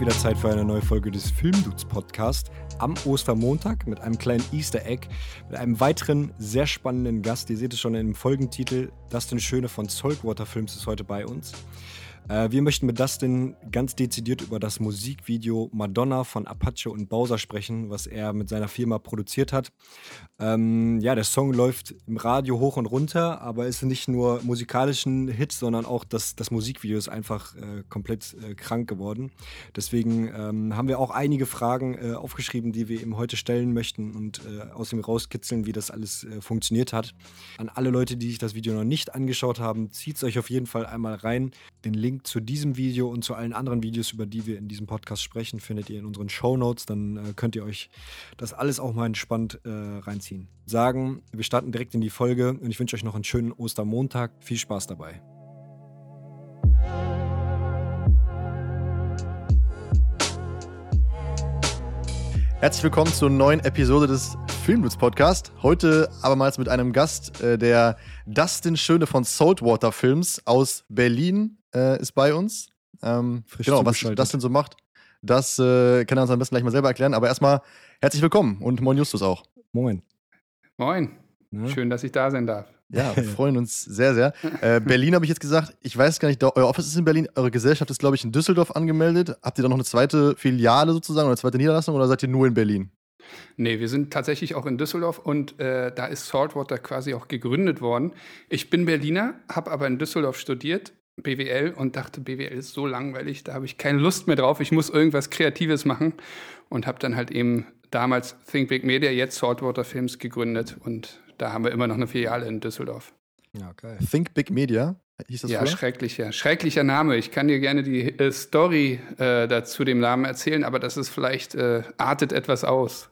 wieder Zeit für eine neue Folge des Filmdudes Podcast am Ostermontag mit einem kleinen Easter Egg, mit einem weiteren sehr spannenden Gast. Ihr seht es schon im Folgentitel. Dustin Schöne von Saltwater Films ist heute bei uns. Äh, wir möchten mit Dustin ganz dezidiert über das Musikvideo Madonna von Apache und Bowser sprechen, was er mit seiner Firma produziert hat. Ähm, ja, der Song läuft im Radio hoch und runter, aber ist nicht nur musikalischen Hit, sondern auch das, das Musikvideo ist einfach äh, komplett äh, krank geworden. Deswegen ähm, haben wir auch einige Fragen äh, aufgeschrieben, die wir ihm heute stellen möchten und äh, aus ihm rauskitzeln, wie das alles äh, funktioniert hat. An alle Leute, die sich das Video noch nicht angeschaut haben, zieht es euch auf jeden Fall einmal rein. Den Link Zu diesem Video und zu allen anderen Videos, über die wir in diesem Podcast sprechen, findet ihr in unseren Show Notes. Dann äh, könnt ihr euch das alles auch mal entspannt äh, reinziehen. Sagen, wir starten direkt in die Folge und ich wünsche euch noch einen schönen Ostermontag. Viel Spaß dabei. Herzlich willkommen zur neuen Episode des Filmwitz Podcast. Heute abermals mit einem Gast, äh, der Dustin Schöne von Saltwater Films aus Berlin äh, ist bei uns. Ähm, genau, was Dustin so macht, das äh, kann er uns am besten gleich mal selber erklären. Aber erstmal herzlich willkommen und moin Justus auch. Moin. Moin. Ja. Schön, dass ich da sein darf. Ja, wir freuen uns sehr, sehr. Äh, Berlin habe ich jetzt gesagt. Ich weiß gar nicht, euer Office ist in Berlin, eure Gesellschaft ist, glaube ich, in Düsseldorf angemeldet. Habt ihr da noch eine zweite Filiale sozusagen oder eine zweite Niederlassung oder seid ihr nur in Berlin? Nee, wir sind tatsächlich auch in Düsseldorf und äh, da ist Saltwater quasi auch gegründet worden. Ich bin Berliner, habe aber in Düsseldorf studiert, BWL, und dachte, BWL ist so langweilig, da habe ich keine Lust mehr drauf, ich muss irgendwas Kreatives machen und habe dann halt eben damals Think Big Media, jetzt Saltwater Films gegründet und da haben wir immer noch eine Filiale in Düsseldorf. Ja, geil. Think Big Media? Hieß das ja, früher? schrecklicher. Schrecklicher Name. Ich kann dir gerne die äh, Story äh, dazu dem Namen erzählen, aber das ist vielleicht, äh, artet etwas aus.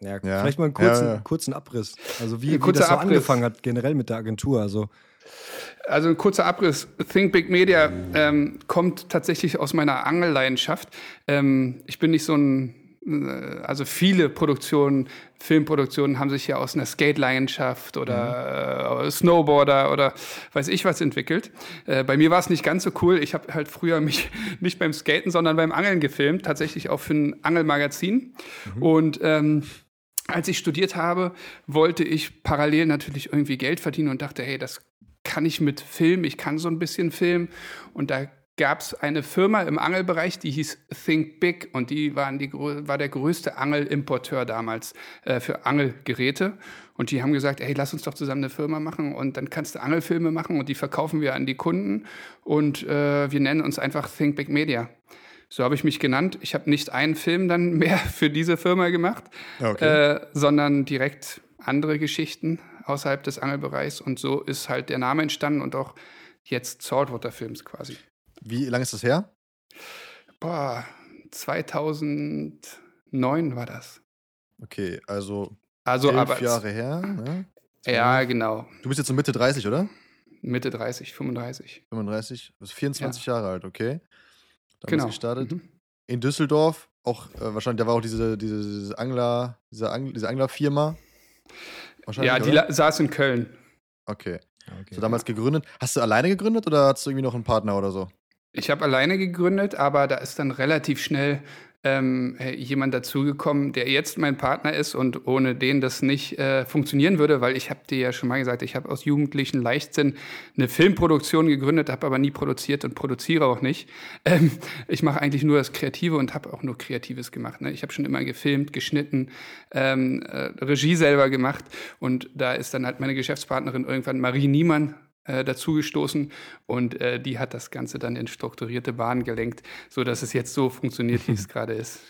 Ja, ja. vielleicht mal einen kurzen, ja, kurzen Abriss. Also wie, wie das so angefangen hat, generell mit der Agentur. Also also ein kurzer Abriss. Think Big Media ähm, kommt tatsächlich aus meiner Angelleidenschaft. Ähm, ich bin nicht so ein äh, also viele Produktionen, Filmproduktionen haben sich ja aus einer Skate-Leidenschaft oder mhm. äh, Snowboarder oder weiß ich was entwickelt. Äh, bei mir war es nicht ganz so cool. Ich habe halt früher mich nicht beim Skaten, sondern beim Angeln gefilmt, tatsächlich auch für ein Angelmagazin. Mhm. Und ähm, als ich studiert habe, wollte ich parallel natürlich irgendwie Geld verdienen und dachte, hey, das kann ich mit Film, ich kann so ein bisschen Film. Und da gab es eine Firma im Angelbereich, die hieß Think Big und die, waren die war der größte Angelimporteur damals äh, für Angelgeräte. Und die haben gesagt, hey, lass uns doch zusammen eine Firma machen und dann kannst du Angelfilme machen und die verkaufen wir an die Kunden und äh, wir nennen uns einfach Think Big Media. So habe ich mich genannt. Ich habe nicht einen Film dann mehr für diese Firma gemacht, okay. äh, sondern direkt andere Geschichten außerhalb des Angelbereichs. Und so ist halt der Name entstanden und auch jetzt Saltwater Films quasi. Wie lange ist das her? Boah, 2009 war das. Okay, also, also elf Jahre her. Ne? Ja, genau. Du bist jetzt so Mitte 30, oder? Mitte 30, 35. 35, du bist 24 ja. Jahre alt, okay. Da genau. gestartet. Mhm. In Düsseldorf, auch äh, wahrscheinlich, da war auch diese, diese, diese Angler, diese, Angler, diese Anglerfirma. Ja, die oder? saß in Köln. Okay. okay. So damals gegründet. Hast du alleine gegründet oder hast du irgendwie noch einen Partner oder so? Ich habe alleine gegründet, aber da ist dann relativ schnell ähm, jemand dazugekommen, der jetzt mein Partner ist und ohne den das nicht äh, funktionieren würde, weil ich habe dir ja schon mal gesagt, ich habe aus jugendlichen Leichtsinn eine Filmproduktion gegründet, habe aber nie produziert und produziere auch nicht. Ähm, ich mache eigentlich nur das Kreative und habe auch nur Kreatives gemacht. Ne? Ich habe schon immer gefilmt, geschnitten, ähm, äh, Regie selber gemacht und da ist dann halt meine Geschäftspartnerin irgendwann Marie Niemann äh, dazugestoßen und äh, die hat das Ganze dann in strukturierte Bahnen gelenkt, sodass es jetzt so funktioniert, wie es gerade ist.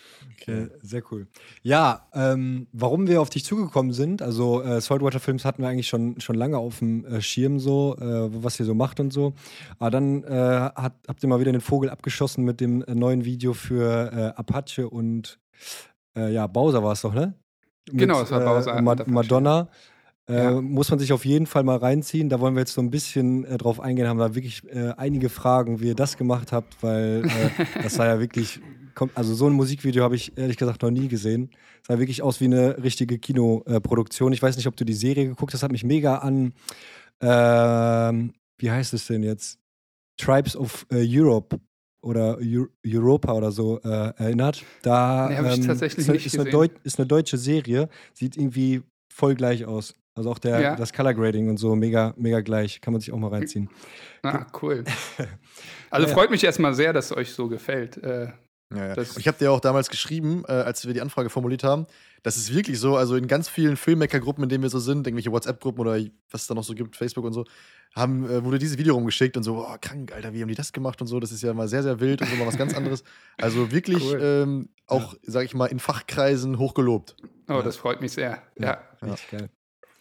Okay, sehr cool. Ja, ähm, warum wir auf dich zugekommen sind, also äh, Saltwater Films hatten wir eigentlich schon, schon lange auf dem äh, Schirm so, äh, was ihr so macht und so. Aber dann äh, hat, habt ihr mal wieder den Vogel abgeschossen mit dem äh, neuen Video für äh, Apache und ja, Bowser war es doch, ne? Mit, genau, es war Bowser. Ma Madonna. Äh, ja. Muss man sich auf jeden Fall mal reinziehen. Da wollen wir jetzt so ein bisschen äh, drauf eingehen, haben da wirklich äh, einige Fragen, wie ihr das gemacht habt, weil äh, das war ja wirklich, also so ein Musikvideo habe ich ehrlich gesagt noch nie gesehen. Es sah wirklich aus wie eine richtige Kinoproduktion. Ich weiß nicht, ob du die Serie geguckt hast, hat mich mega an, ähm, wie heißt es denn jetzt? Tribes of äh, Europe oder Europa oder so äh, erinnert. Da nee, ähm, ist, tatsächlich ist, ist, eine ist, eine deutsche Serie, sieht irgendwie voll gleich aus. Also auch der, ja. das Color Grading und so mega, mega gleich. Kann man sich auch mal reinziehen. Ah, cool. Also ja, freut mich erstmal sehr, dass es euch so gefällt. Äh, ja, ja. Ich habe dir auch damals geschrieben, äh, als wir die Anfrage formuliert haben, das ist wirklich so, also in ganz vielen Filmmaker-Gruppen, in denen wir so sind, irgendwelche WhatsApp-Gruppen oder was es da noch so gibt, Facebook und so, haben, äh, wurde dieses Video rumgeschickt und so, boah, krank, Alter, wie haben die das gemacht und so, das ist ja mal sehr, sehr wild und so mal was ganz anderes. Also wirklich cool. ähm, auch, ja. sag ich mal, in Fachkreisen hochgelobt. Oh, das freut mich sehr. Ja. ja. geil.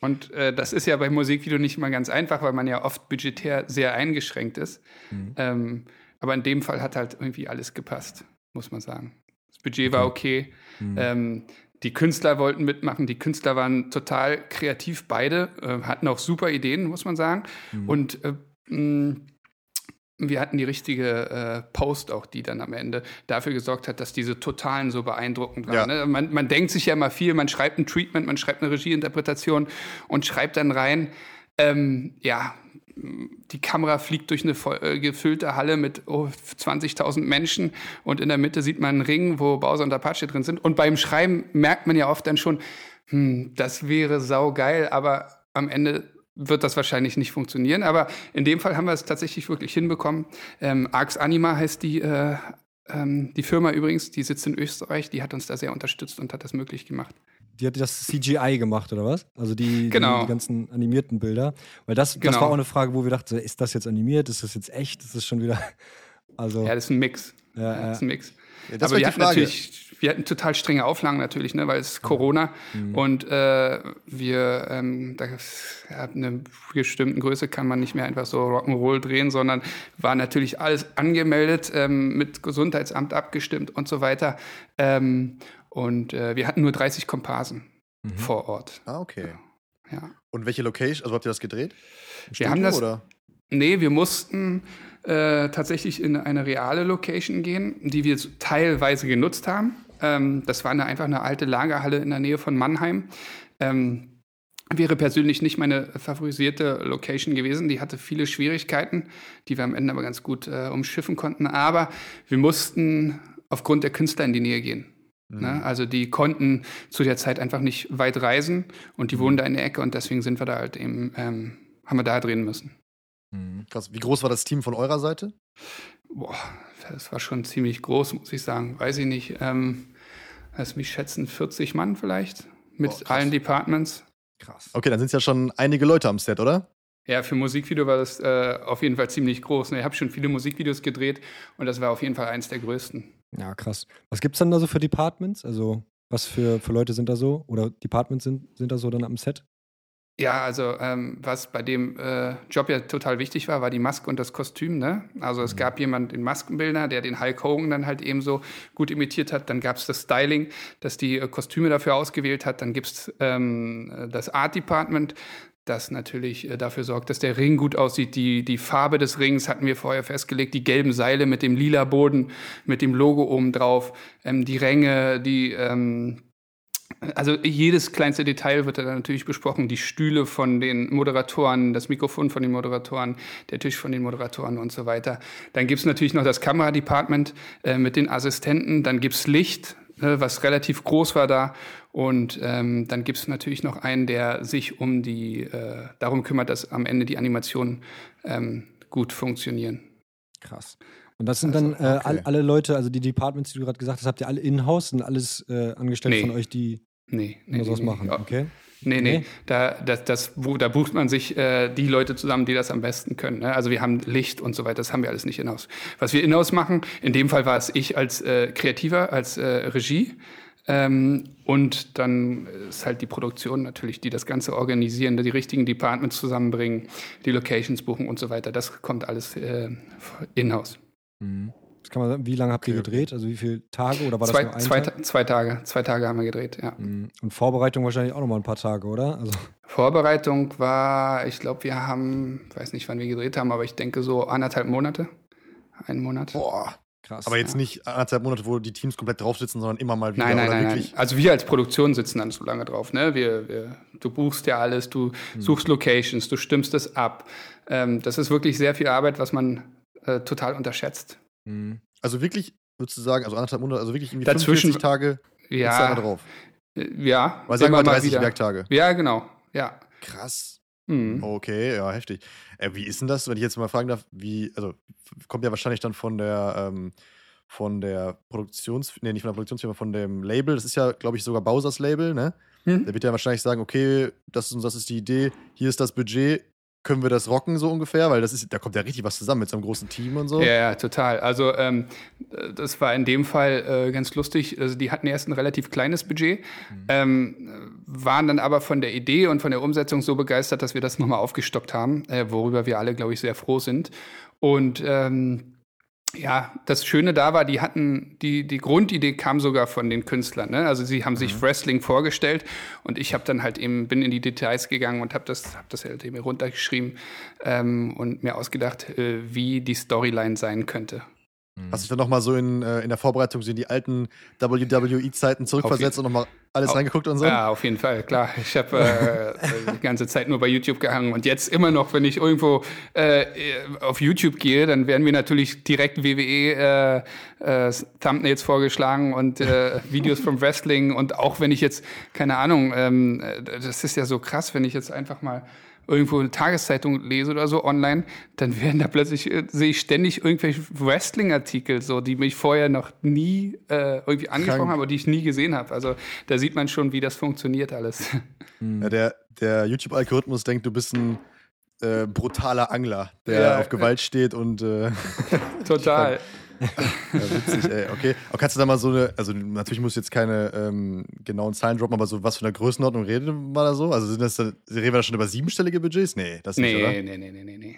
Und äh, das ist ja bei Musikvideo nicht mal ganz einfach, weil man ja oft budgetär sehr eingeschränkt ist. Mhm. Ähm, aber in dem Fall hat halt irgendwie alles gepasst muss man sagen. Das Budget war okay. Mhm. Ähm, die Künstler wollten mitmachen. Die Künstler waren total kreativ, beide, äh, hatten auch super Ideen, muss man sagen. Mhm. Und äh, mh, wir hatten die richtige äh, Post auch, die dann am Ende dafür gesorgt hat, dass diese Totalen so beeindruckend waren. Ja. Ne? Man, man denkt sich ja immer viel, man schreibt ein Treatment, man schreibt eine Regieinterpretation und schreibt dann rein, ähm, ja, die Kamera fliegt durch eine voll, äh, gefüllte Halle mit oh, 20.000 Menschen und in der Mitte sieht man einen Ring, wo Bowser und Apache drin sind. Und beim Schreiben merkt man ja oft dann schon, hm, das wäre saugeil, aber am Ende wird das wahrscheinlich nicht funktionieren. Aber in dem Fall haben wir es tatsächlich wirklich hinbekommen. Ähm, Arx Anima heißt die, äh, ähm, die Firma übrigens, die sitzt in Österreich, die hat uns da sehr unterstützt und hat das möglich gemacht die hat das CGI gemacht, oder was? Also die, genau. die, die, ganzen animierten Bilder. Weil das, genau. das war auch eine Frage, wo wir dachten, ist das jetzt animiert? Ist das jetzt echt? Ist das schon wieder. Also, ja, das ist ein Mix. Ja, ja. Das ist ein Mix. Ja, Aber wir hatten natürlich, wir hatten total strenge Auflagen natürlich, ne, weil es ist Corona mhm. und äh, wir ähm, da, ja, eine bestimmten Größe kann man nicht mehr einfach so Rock'n'Roll drehen, sondern war natürlich alles angemeldet, ähm, mit Gesundheitsamt abgestimmt und so weiter. Ähm, und äh, wir hatten nur 30 Komparsen mhm. vor Ort. Ah, okay. Ja. Und welche Location, also habt ihr das gedreht? Im wir Studio, haben das. Oder? Nee, wir mussten äh, tatsächlich in eine reale Location gehen, die wir teilweise genutzt haben. Ähm, das war eine, einfach eine alte Lagerhalle in der Nähe von Mannheim. Ähm, wäre persönlich nicht meine favorisierte Location gewesen. Die hatte viele Schwierigkeiten, die wir am Ende aber ganz gut äh, umschiffen konnten. Aber wir mussten aufgrund der Künstler in die Nähe gehen. Ne? Mhm. Ne? Also die konnten zu der Zeit einfach nicht weit reisen und die mhm. wohnen da in der Ecke und deswegen sind wir da halt eben, ähm, haben wir da drehen müssen. Mhm. Krass. Wie groß war das Team von eurer Seite? Boah, das war schon ziemlich groß, muss ich sagen. Weiß ich nicht. Ähm, lass mich schätzen, 40 Mann vielleicht mit Boah, allen Departments. Krass. Okay, dann sind es ja schon einige Leute am Set, oder? Ja, für Musikvideo war das äh, auf jeden Fall ziemlich groß. Ich habe schon viele Musikvideos gedreht und das war auf jeden Fall eins der größten. Ja, krass. Was gibt es dann da so für Departments? Also, was für, für Leute sind da so? Oder Departments sind, sind da so dann am Set? Ja, also ähm, was bei dem äh, Job ja total wichtig war, war die Maske und das Kostüm. Ne? Also es mhm. gab jemanden, den Maskenbildner, der den Hulk Hogan dann halt eben so gut imitiert hat. Dann gab es das Styling, das die äh, Kostüme dafür ausgewählt hat. Dann gibt es ähm, das Art Department, das natürlich äh, dafür sorgt, dass der Ring gut aussieht. Die, die Farbe des Rings hatten wir vorher festgelegt, die gelben Seile mit dem lila Boden, mit dem Logo oben drauf, ähm, die Ränge, die ähm, also jedes kleinste Detail wird da natürlich besprochen. Die Stühle von den Moderatoren, das Mikrofon von den Moderatoren, der Tisch von den Moderatoren und so weiter. Dann gibt's natürlich noch das Kameradepartment äh, mit den Assistenten. Dann gibt's Licht, was relativ groß war da. Und ähm, dann gibt es natürlich noch einen, der sich um die, äh, darum kümmert, dass am Ende die Animationen ähm, gut funktionieren. Krass. Und das sind also, dann äh, okay. alle Leute, also die Departments, die du gerade gesagt hast, habt ihr alle in-house, sind alles äh, angestellt nee. von euch, die nee, nee, sowas nee, machen, okay? Nee, nee, nee. Da, das, das, da bucht man sich äh, die Leute zusammen, die das am besten können. Ne? Also wir haben Licht und so weiter, das haben wir alles nicht in-house. Was wir in-house machen, in dem Fall war es ich als äh, Kreativer, als äh, Regie. Ähm, und dann ist halt die Produktion natürlich, die das Ganze organisieren, die richtigen Departments zusammenbringen, die Locations buchen und so weiter. Das kommt alles äh, in-house. Mhm. Kann man sagen, wie lange habt ihr gedreht? Also wie viele Tage oder war zwei, das nur ein zwei, Tag? zwei Tage. Zwei Tage haben wir gedreht, ja. Mhm. Und Vorbereitung wahrscheinlich auch nochmal ein paar Tage, oder? Also Vorbereitung war, ich glaube, wir haben, weiß nicht, wann wir gedreht haben, aber ich denke so anderthalb Monate. Einen Monat. Boah, Krass. Aber jetzt ja. nicht anderthalb Monate, wo die Teams komplett drauf sitzen, sondern immer mal wieder. Nein, nein, nein, nein. Also wir als Produktion sitzen dann so lange drauf. Ne? Wir, wir, du buchst ja alles, du hm. suchst Locations, du stimmst es ab. Ähm, das ist wirklich sehr viel Arbeit, was man äh, total unterschätzt. Hm. Also wirklich, würdest du sagen, also anderthalb Monate, also wirklich irgendwie Dazwischen- 45 Tage Ja, ist da drauf. äh, ja. Weil sagen wir mal mal 30 wieder. Werktage. Ja, genau. Ja. Krass. Mhm. Okay, ja, heftig. Äh, wie ist denn das, wenn ich jetzt mal fragen darf, wie, also kommt ja wahrscheinlich dann von der, ähm, von der Produktions, nee, nicht von der Produktionsfirma, von dem Label, das ist ja, glaube ich, sogar Bowsers Label, ne? Hm? Der wird ja wahrscheinlich sagen, okay, das ist, und das ist die Idee, hier ist das Budget, können wir das rocken so ungefähr? Weil das ist, da kommt ja richtig was zusammen mit so einem großen Team und so. Ja, ja, total. Also ähm, äh, das war in dem Fall äh, ganz lustig. Also die hatten erst ein relativ kleines Budget, ähm, äh, waren dann aber von der Idee und von der Umsetzung so begeistert, dass wir das nochmal aufgestockt haben, äh, worüber wir alle, glaube ich, sehr froh sind. Und ähm, ja, das Schöne da war, die hatten, die, die Grundidee kam sogar von den Künstlern. Ne? Also sie haben sich Wrestling vorgestellt und ich habe dann halt eben, bin in die Details gegangen und habe das, hab das halt eben runtergeschrieben ähm, und mir ausgedacht, äh, wie die Storyline sein könnte. Hast du dich dann nochmal so in, äh, in der Vorbereitung so in die alten WWE-Zeiten zurückversetzt und nochmal alles Auf- reingeguckt und so? Ja, auf jeden Fall, klar. Ich habe äh, die ganze Zeit nur bei YouTube gehangen und jetzt immer noch, wenn ich irgendwo äh, auf YouTube gehe, dann werden mir natürlich direkt WWE äh, äh, vorgeschlagen und äh, Videos vom Wrestling und auch wenn ich jetzt keine Ahnung, ähm, äh, das ist ja so krass, wenn ich jetzt einfach mal irgendwo eine Tageszeitung lese oder so online, dann werden da plötzlich, äh, sehe ich ständig irgendwelche Wrestling-Artikel, so, die mich vorher noch nie äh, irgendwie angesprochen Krank. haben, aber die ich nie gesehen habe. Also da sieht man schon, wie das funktioniert alles. Ja, der der YouTube-Algorithmus denkt, du bist ein äh, brutaler Angler, der Ja, auf Gewalt steht und äh, Total. Ja, witzig, ey. Okay. Aber kannst du da mal so eine, also natürlich musst du jetzt keine ähm, genauen Zahlen droppen, aber so was für eine Größenordnung reden wir da so? Also sind das da, reden wir da schon über siebenstellige Budgets? Nee, das nicht, oder? Nee, nee, nee, nee, nee, nee.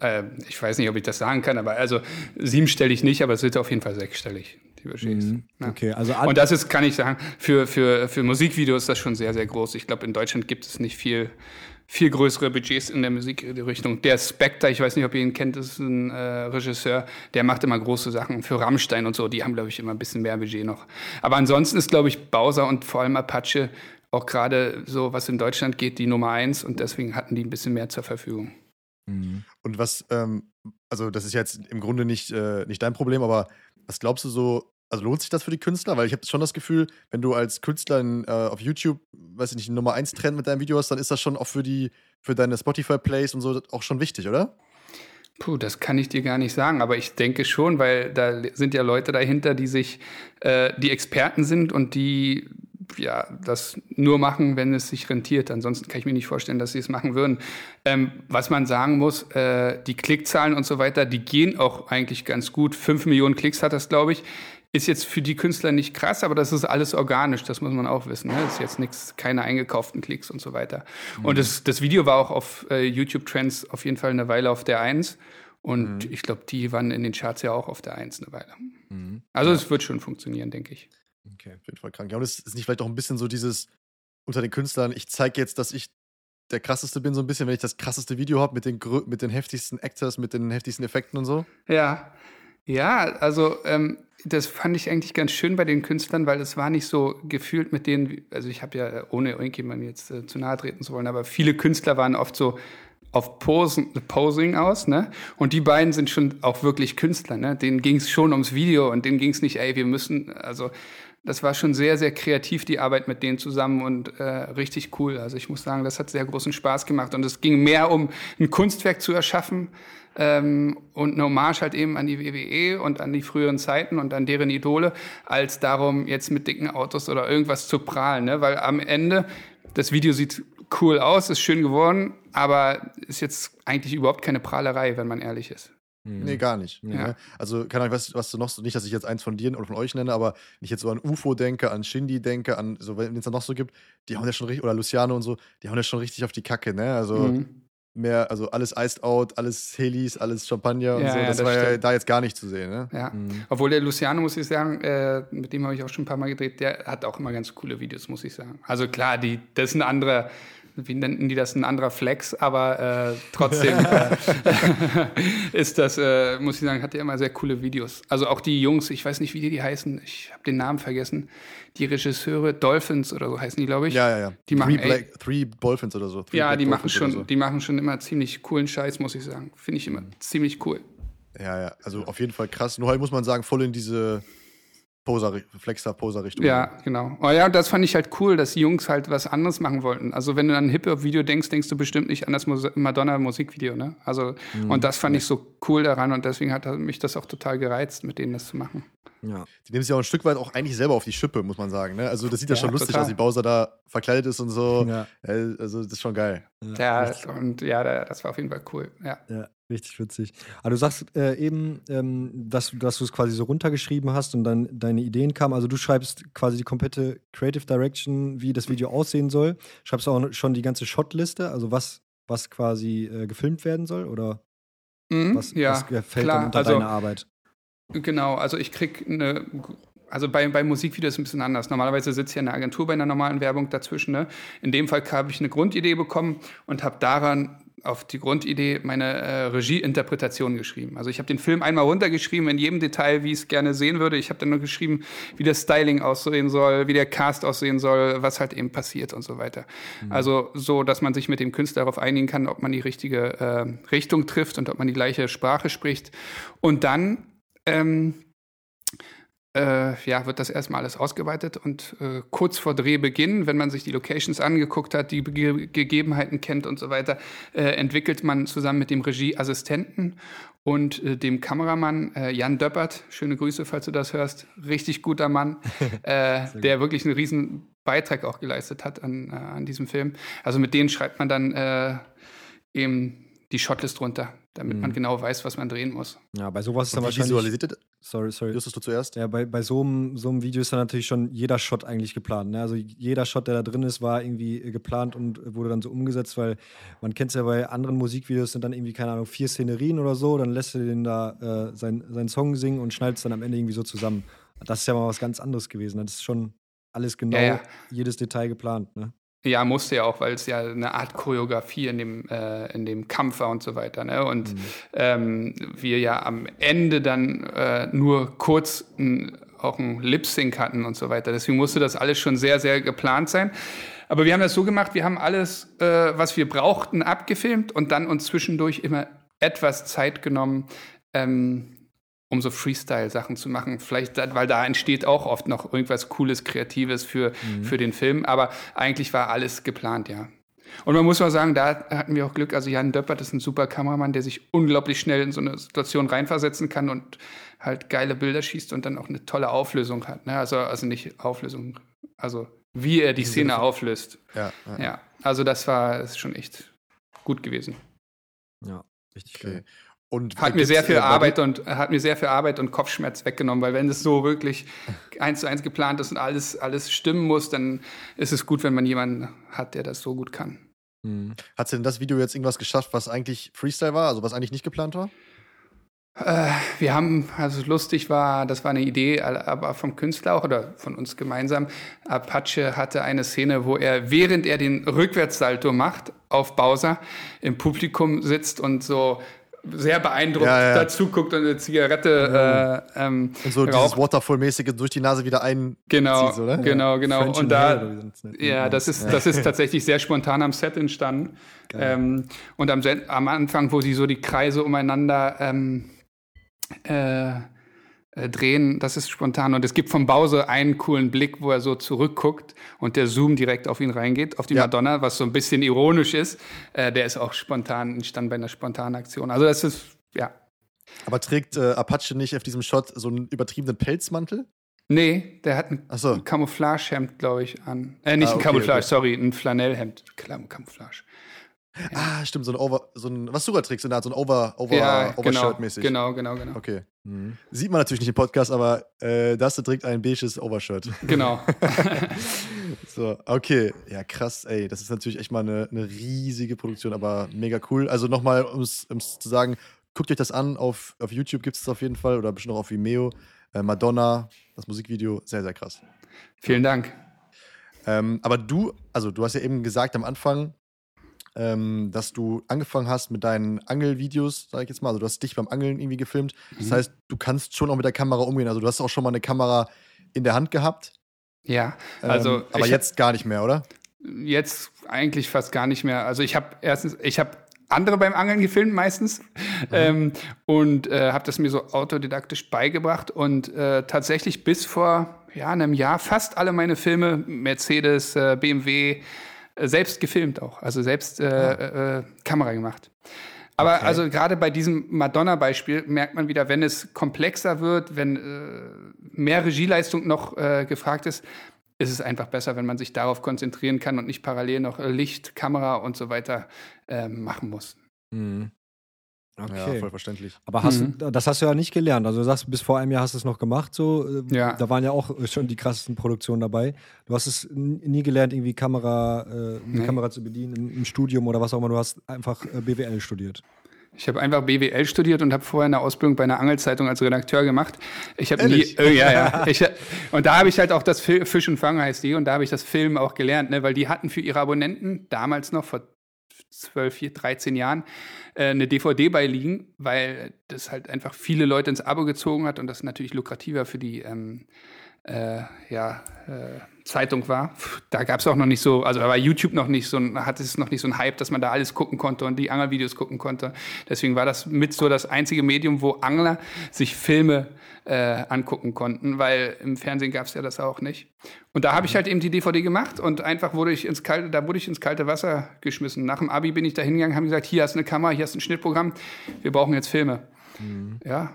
Äh, ich weiß nicht, ob ich das sagen kann, aber also siebenstellig nicht, aber es wird auf jeden Fall sechsstellig, die Budgets. Ja. Okay, also Und das ist, kann ich sagen, für, für, für Musikvideos ist das schon sehr, sehr groß. Ich glaube, in Deutschland gibt es nicht viel, viel größere Budgets in der Musikrichtung. Der Spectre, ich weiß nicht, ob ihr ihn kennt, ist ein äh, Regisseur, der macht immer große Sachen für Rammstein und so. Die haben, glaube ich, immer ein bisschen mehr Budget noch. Aber ansonsten ist, glaube ich, Bowser und vor allem Apache auch gerade so, was in Deutschland geht, die Nummer eins. Und deswegen hatten die ein bisschen mehr zur Verfügung. Und was, ähm, also das ist jetzt im Grunde nicht, äh, nicht dein Problem, aber was glaubst du so, also lohnt sich das für die Künstler? Weil ich habe schon das Gefühl, wenn du als Künstler in, äh, auf YouTube, weiß ich nicht, Nummer 1 Trend mit deinem Video hast, dann ist das schon auch für die, für deine Spotify-Plays und so auch schon wichtig, oder? Puh, das kann ich dir gar nicht sagen, aber ich denke schon, weil da sind ja Leute dahinter, die sich, äh, die Experten sind und die ja das nur machen, wenn es sich rentiert. Ansonsten kann ich mir nicht vorstellen, dass sie es machen würden. Ähm, was man sagen muss, äh, die Klickzahlen und so weiter, die gehen auch eigentlich ganz gut. Fünf Millionen Klicks hat das, glaube ich. Ist jetzt für die Künstler nicht krass, aber das ist alles organisch, das muss man auch wissen. Ne? Das ist jetzt nichts, keine eingekauften Klicks und so weiter. Und das, das Video war auch auf äh, YouTube Trends auf jeden Fall eine Weile auf der Eins. Und ich glaube, die waren in den Charts ja auch auf der Eins eine Weile. Also es wird schon funktionieren, denke ich. Okay, auf jeden Fall krank. Ja, und es ist nicht vielleicht auch ein bisschen so dieses unter den Künstlern, ich zeige jetzt, dass ich der krasseste bin, so ein bisschen, wenn ich das krasseste Video habe mit den, mit den heftigsten Actors, mit den heftigsten Effekten und so. Ja, ja, also ähm, das fand ich eigentlich ganz schön bei den Künstlern, weil es war nicht so gefühlt mit denen, also ich habe ja, ohne irgendjemandem jetzt äh, zu nahe treten zu wollen, aber viele Künstler waren oft so auf Posen, Posing aus, ne? Und die beiden sind schon auch wirklich Künstler, ne? Denen ging es schon ums Video und denen ging es nicht, ey, wir müssen, also das war schon sehr, sehr kreativ, die Arbeit mit denen zusammen und äh, richtig cool. Also ich muss sagen, das hat sehr großen Spaß gemacht. Und es ging mehr um ein Kunstwerk zu erschaffen ähm, und eine Hommage halt eben an die WWE und an die früheren Zeiten und an deren Idole, als darum, jetzt mit dicken Autos oder irgendwas zu prahlen. Ne? Weil am Ende, das Video sieht cool aus, ist schön geworden, aber ist jetzt eigentlich überhaupt keine Prahlerei, wenn man ehrlich ist. Nee, gar nicht. Ja. Ne? Also, keine Ahnung, was, was du noch so, nicht, dass ich jetzt eins von dir oder von euch nenne, aber wenn ich jetzt so an UFO denke, an Shindy denke, an so, wenn es da noch so gibt, die hauen ja schon richtig, oder Luciano und so, die hauen ja schon richtig auf die Kacke, ne? Also Mhm. mehr, also alles iced out, alles Helis, alles Champagner und Ja, so. ja, Das, das war ja stimmt. da jetzt gar nicht zu sehen, ne? Ja. Obwohl der Luciano, muss ich sagen, äh, mit dem habe ich auch schon ein paar Mal gedreht, der hat auch immer ganz coole Videos, muss ich sagen. Also klar, die, das ist ein anderer, wie nennen die das, ein anderer Flex, aber äh, trotzdem äh, ist das, äh, muss ich sagen, hat der immer sehr coole Videos. Also auch die Jungs, ich weiß nicht, wie die, die heißen, ich habe den Namen vergessen, die Regisseure, Dolphins oder so heißen die, glaube ich. Ja, ja, ja. Die machen Three, Black, Three Dolphins oder so. Three Ja, Black die machen, schon, so. die machen schon immer ziemlich coolen Scheiß, muss ich sagen. Finde ich immer ziemlich cool. Ja, ja, also auf jeden Fall krass. Nur halt muss man sagen, voll in diese Poser, Flexer-Poser-Richtung. Ja, genau. Oh ja, das fand ich halt cool, dass die Jungs halt was anderes machen wollten. Also wenn du an ein Hip-Hop-Video denkst, denkst du bestimmt nicht an das Madonna-Musikvideo, ne? Also, mhm. und das fand ich so cool daran und deswegen hat mich das auch total gereizt, mit denen das zu machen. Ja. Die nehmen sich auch ein Stück weit auch eigentlich selber auf die Schippe, muss man sagen. Ne? Also das sieht ja, ja schon lustig total. aus, wie Bowser da verkleidet ist und so. Ja. Also das ist schon geil. Ja, und ja, das war auf jeden Fall cool. Ja. Richtig witzig. Aber du sagst äh, eben, ähm, dass, dass du es quasi so runtergeschrieben hast und dann deine Ideen kamen. Also du schreibst quasi die komplette Creative Direction, wie das Video aussehen soll. Schreibst du auch schon die ganze Shotliste, also was, was quasi äh, gefilmt werden soll? Oder mhm, was, ja, was fällt klar. dann unter also, deine Arbeit? Genau, also ich krieg eine also bei, bei Musikvideos ist es ein bisschen anders. Normalerweise sitzt ja eine Agentur bei einer normalen Werbung dazwischen. Ne? In dem Fall habe ich eine Grundidee bekommen und habe daran auf die Grundidee meine äh, Regieinterpretation geschrieben. Also ich habe den Film einmal runtergeschrieben in jedem Detail, wie ich es gerne sehen würde. Ich habe dann nur geschrieben, wie das Styling aussehen soll, wie der Cast aussehen soll, was halt eben passiert und so weiter. Mhm. Also so, dass man sich mit dem Künstler darauf einigen kann, ob man die richtige äh, Richtung trifft und ob man die gleiche Sprache spricht. Und dann ähm, äh, ja, wird das erstmal alles ausgeweitet und äh, kurz vor Drehbeginn, wenn man sich die Locations angeguckt hat, die Ge Gegebenheiten kennt und so weiter, äh, entwickelt man zusammen mit dem Regieassistenten und äh, dem Kameramann äh, Jan Döppert, schöne Grüße, falls du das hörst, richtig guter Mann, äh, der wirklich einen riesen Beitrag auch geleistet hat an, an diesem Film. Also mit denen schreibt man dann eben die Shotlist runter, damit mhm. man genau weiß, was man drehen muss. Ja, bei sowas ist dann wahrscheinlich. Visualisiert sorry, sorry. Wusstest du zuerst? Ja, bei, bei so, einem, so einem Video ist dann natürlich schon jeder Shot eigentlich geplant. Ne? Also jeder Shot, der da drin ist, war irgendwie geplant und wurde dann so umgesetzt, weil man kennt es ja bei anderen Musikvideos, sind dann irgendwie, keine Ahnung, vier Szenerien oder so, dann lässt er den da äh, sein, seinen Song singen und schneidet es dann am Ende irgendwie so zusammen. Das ist ja mal was ganz anderes gewesen. Das ist schon alles genau, ja, ja. jedes Detail geplant. Ne? Ja, musste ja auch, weil es ja eine Art Choreografie in dem, äh, in dem Kampf war und so weiter. Ne? Und mhm. ähm, wir ja am Ende dann äh, nur kurz ein, auch ein Lip-Sync hatten und so weiter. Deswegen musste das alles schon sehr, sehr geplant sein. Aber wir haben das so gemacht, wir haben alles, äh, was wir brauchten, abgefilmt und dann uns zwischendurch immer etwas Zeit genommen, ähm, um so Freestyle-Sachen zu machen. Vielleicht, weil da entsteht auch oft noch irgendwas Cooles, Kreatives für, mhm. für den Film. Aber eigentlich war alles geplant, ja. Und man muss mal sagen, da hatten wir auch Glück. Also Jan Döppert ist ein super Kameramann, der sich unglaublich schnell in so eine Situation reinversetzen kann und halt geile Bilder schießt und dann auch eine tolle Auflösung hat. Ne? Also, also nicht Auflösung, also wie er die Szene auflöst. Ja, ja. ja. Also das war ist schon echt gut gewesen. Ja, richtig okay. Und hat mir sehr viel Arbeit und hat mir sehr viel Arbeit und Kopfschmerz weggenommen, weil wenn es so wirklich eins zu eins geplant ist und alles alles stimmen muss, dann ist es gut, wenn man jemanden hat, der das so gut kann. Hm. Hat denn das Video jetzt irgendwas geschafft, was eigentlich Freestyle war, also was eigentlich nicht geplant war? Äh, wir haben, also lustig war, das war eine Idee, aber vom Künstler auch oder von uns gemeinsam. Apache hatte eine Szene, wo er, während er den Rückwärtssalto macht auf Bowser, im Publikum sitzt und so sehr beeindruckt ja, ja. dazu guckt und eine Zigarette äh, ähm, und so raucht. dieses Waterfall-mäßige durch die Nase wieder ein genau oder? genau genau. French und da ja das? ist das ist tatsächlich sehr spontan am Set entstanden. Ähm, und am, am Anfang wo sie so die Kreise umeinander ähm, äh, äh, drehen, das ist spontan. Und es gibt vom Bause einen coolen Blick, wo er so zurückguckt und der Zoom direkt auf ihn reingeht, auf die ja. Madonna, was so ein bisschen ironisch ist. Äh, der ist auch spontan, entstanden bei einer spontanen Aktion. Also das ist, ja. Aber trägt äh, Apache nicht auf diesem Shot so einen übertriebenen Pelzmantel? Nee, der hat ein so. Camouflagehemd, glaube ich, an. Äh, nicht ah, okay, ein Camouflage, okay. sorry, ein Flanellhemd. Camouflage. Ja. Ah, stimmt, so ein Over, so ein, was du gerade trägst, so ein Over, Over, ja, Overshirt-mäßig. Genau, genau, genau. Okay. Mhm. Sieht man natürlich nicht im Podcast, aber äh, das trägt ein beiges Overshirt. Genau. so, okay. Ja, krass, ey. Das ist natürlich echt mal eine, eine riesige Produktion, aber mega cool. Also nochmal, um es zu sagen, guckt euch das an. Auf, auf YouTube gibt es auf jeden Fall oder bestimmt auch auf Vimeo. Äh, Madonna, das Musikvideo, sehr, sehr krass. Vielen Dank. Ähm, aber du, also du hast ja eben gesagt am Anfang, ähm, dass du angefangen hast mit deinen Angelvideos, sag ich jetzt mal. Also du hast dich beim Angeln irgendwie gefilmt. Das mhm. heißt, du kannst schon auch mit der Kamera umgehen. Also du hast auch schon mal eine Kamera in der Hand gehabt. Ja, also. Ähm, aber jetzt gar nicht mehr, oder? Jetzt eigentlich fast gar nicht mehr. Also ich habe erstens, ich habe andere beim Angeln gefilmt meistens mhm. ähm, und äh, habe das mir so autodidaktisch beigebracht und äh, tatsächlich bis vor ja, einem Jahr fast alle meine Filme, Mercedes, äh, BMW, selbst gefilmt auch, also selbst äh, äh, Kamera gemacht. Aber okay. also gerade bei diesem Madonna-Beispiel merkt man wieder, wenn es komplexer wird, wenn äh, mehr Regieleistung noch äh, gefragt ist, ist es einfach besser, wenn man sich darauf konzentrieren kann und nicht parallel noch Licht, Kamera und so weiter äh, machen muss. Mhm. Okay. Ja, voll verständlich. Aber hast mhm. das hast du ja nicht gelernt. Also du sagst, bis vor einem Jahr hast du es noch gemacht. So, äh, ja. Da waren ja auch schon die krassesten Produktionen dabei. Du hast es nie gelernt, irgendwie Kamera, äh, nee. Kamera zu bedienen im, im, Studium oder was auch immer. Du hast einfach äh, BWL studiert. Ich habe einfach BWL studiert und habe vorher eine Ausbildung bei einer Angelzeitung als Redakteur gemacht. Ich habe nie, äh, ja, ja. Ich, und da habe ich halt auch das Fisch und Fang heißt die und da habe ich das Film auch gelernt, ne, weil die hatten für ihre Abonnenten damals noch vor 12, 13 Jahren äh, eine DVD beiliegen, weil das halt einfach viele Leute ins Abo gezogen hat und das natürlich lukrativer für die ähm, äh, ja, äh, Zeitung war. Da gab es auch noch nicht so, also da war YouTube noch nicht so, hatte es noch nicht so ein Hype, dass man da alles gucken konnte und die Angelvideos gucken konnte. Deswegen war das mit so das einzige Medium, wo Angler sich Filme äh, angucken konnten, weil im Fernsehen gab es ja das auch nicht. Und da habe ich halt eben die DVD gemacht und einfach wurde ich ins kalte, da wurde ich ins kalte Wasser geschmissen. Nach dem Abi bin ich da hingegangen, haben gesagt, hier hast du eine Kamera, hier hast du ein Schnittprogramm, wir brauchen jetzt Filme. Mhm. Ja,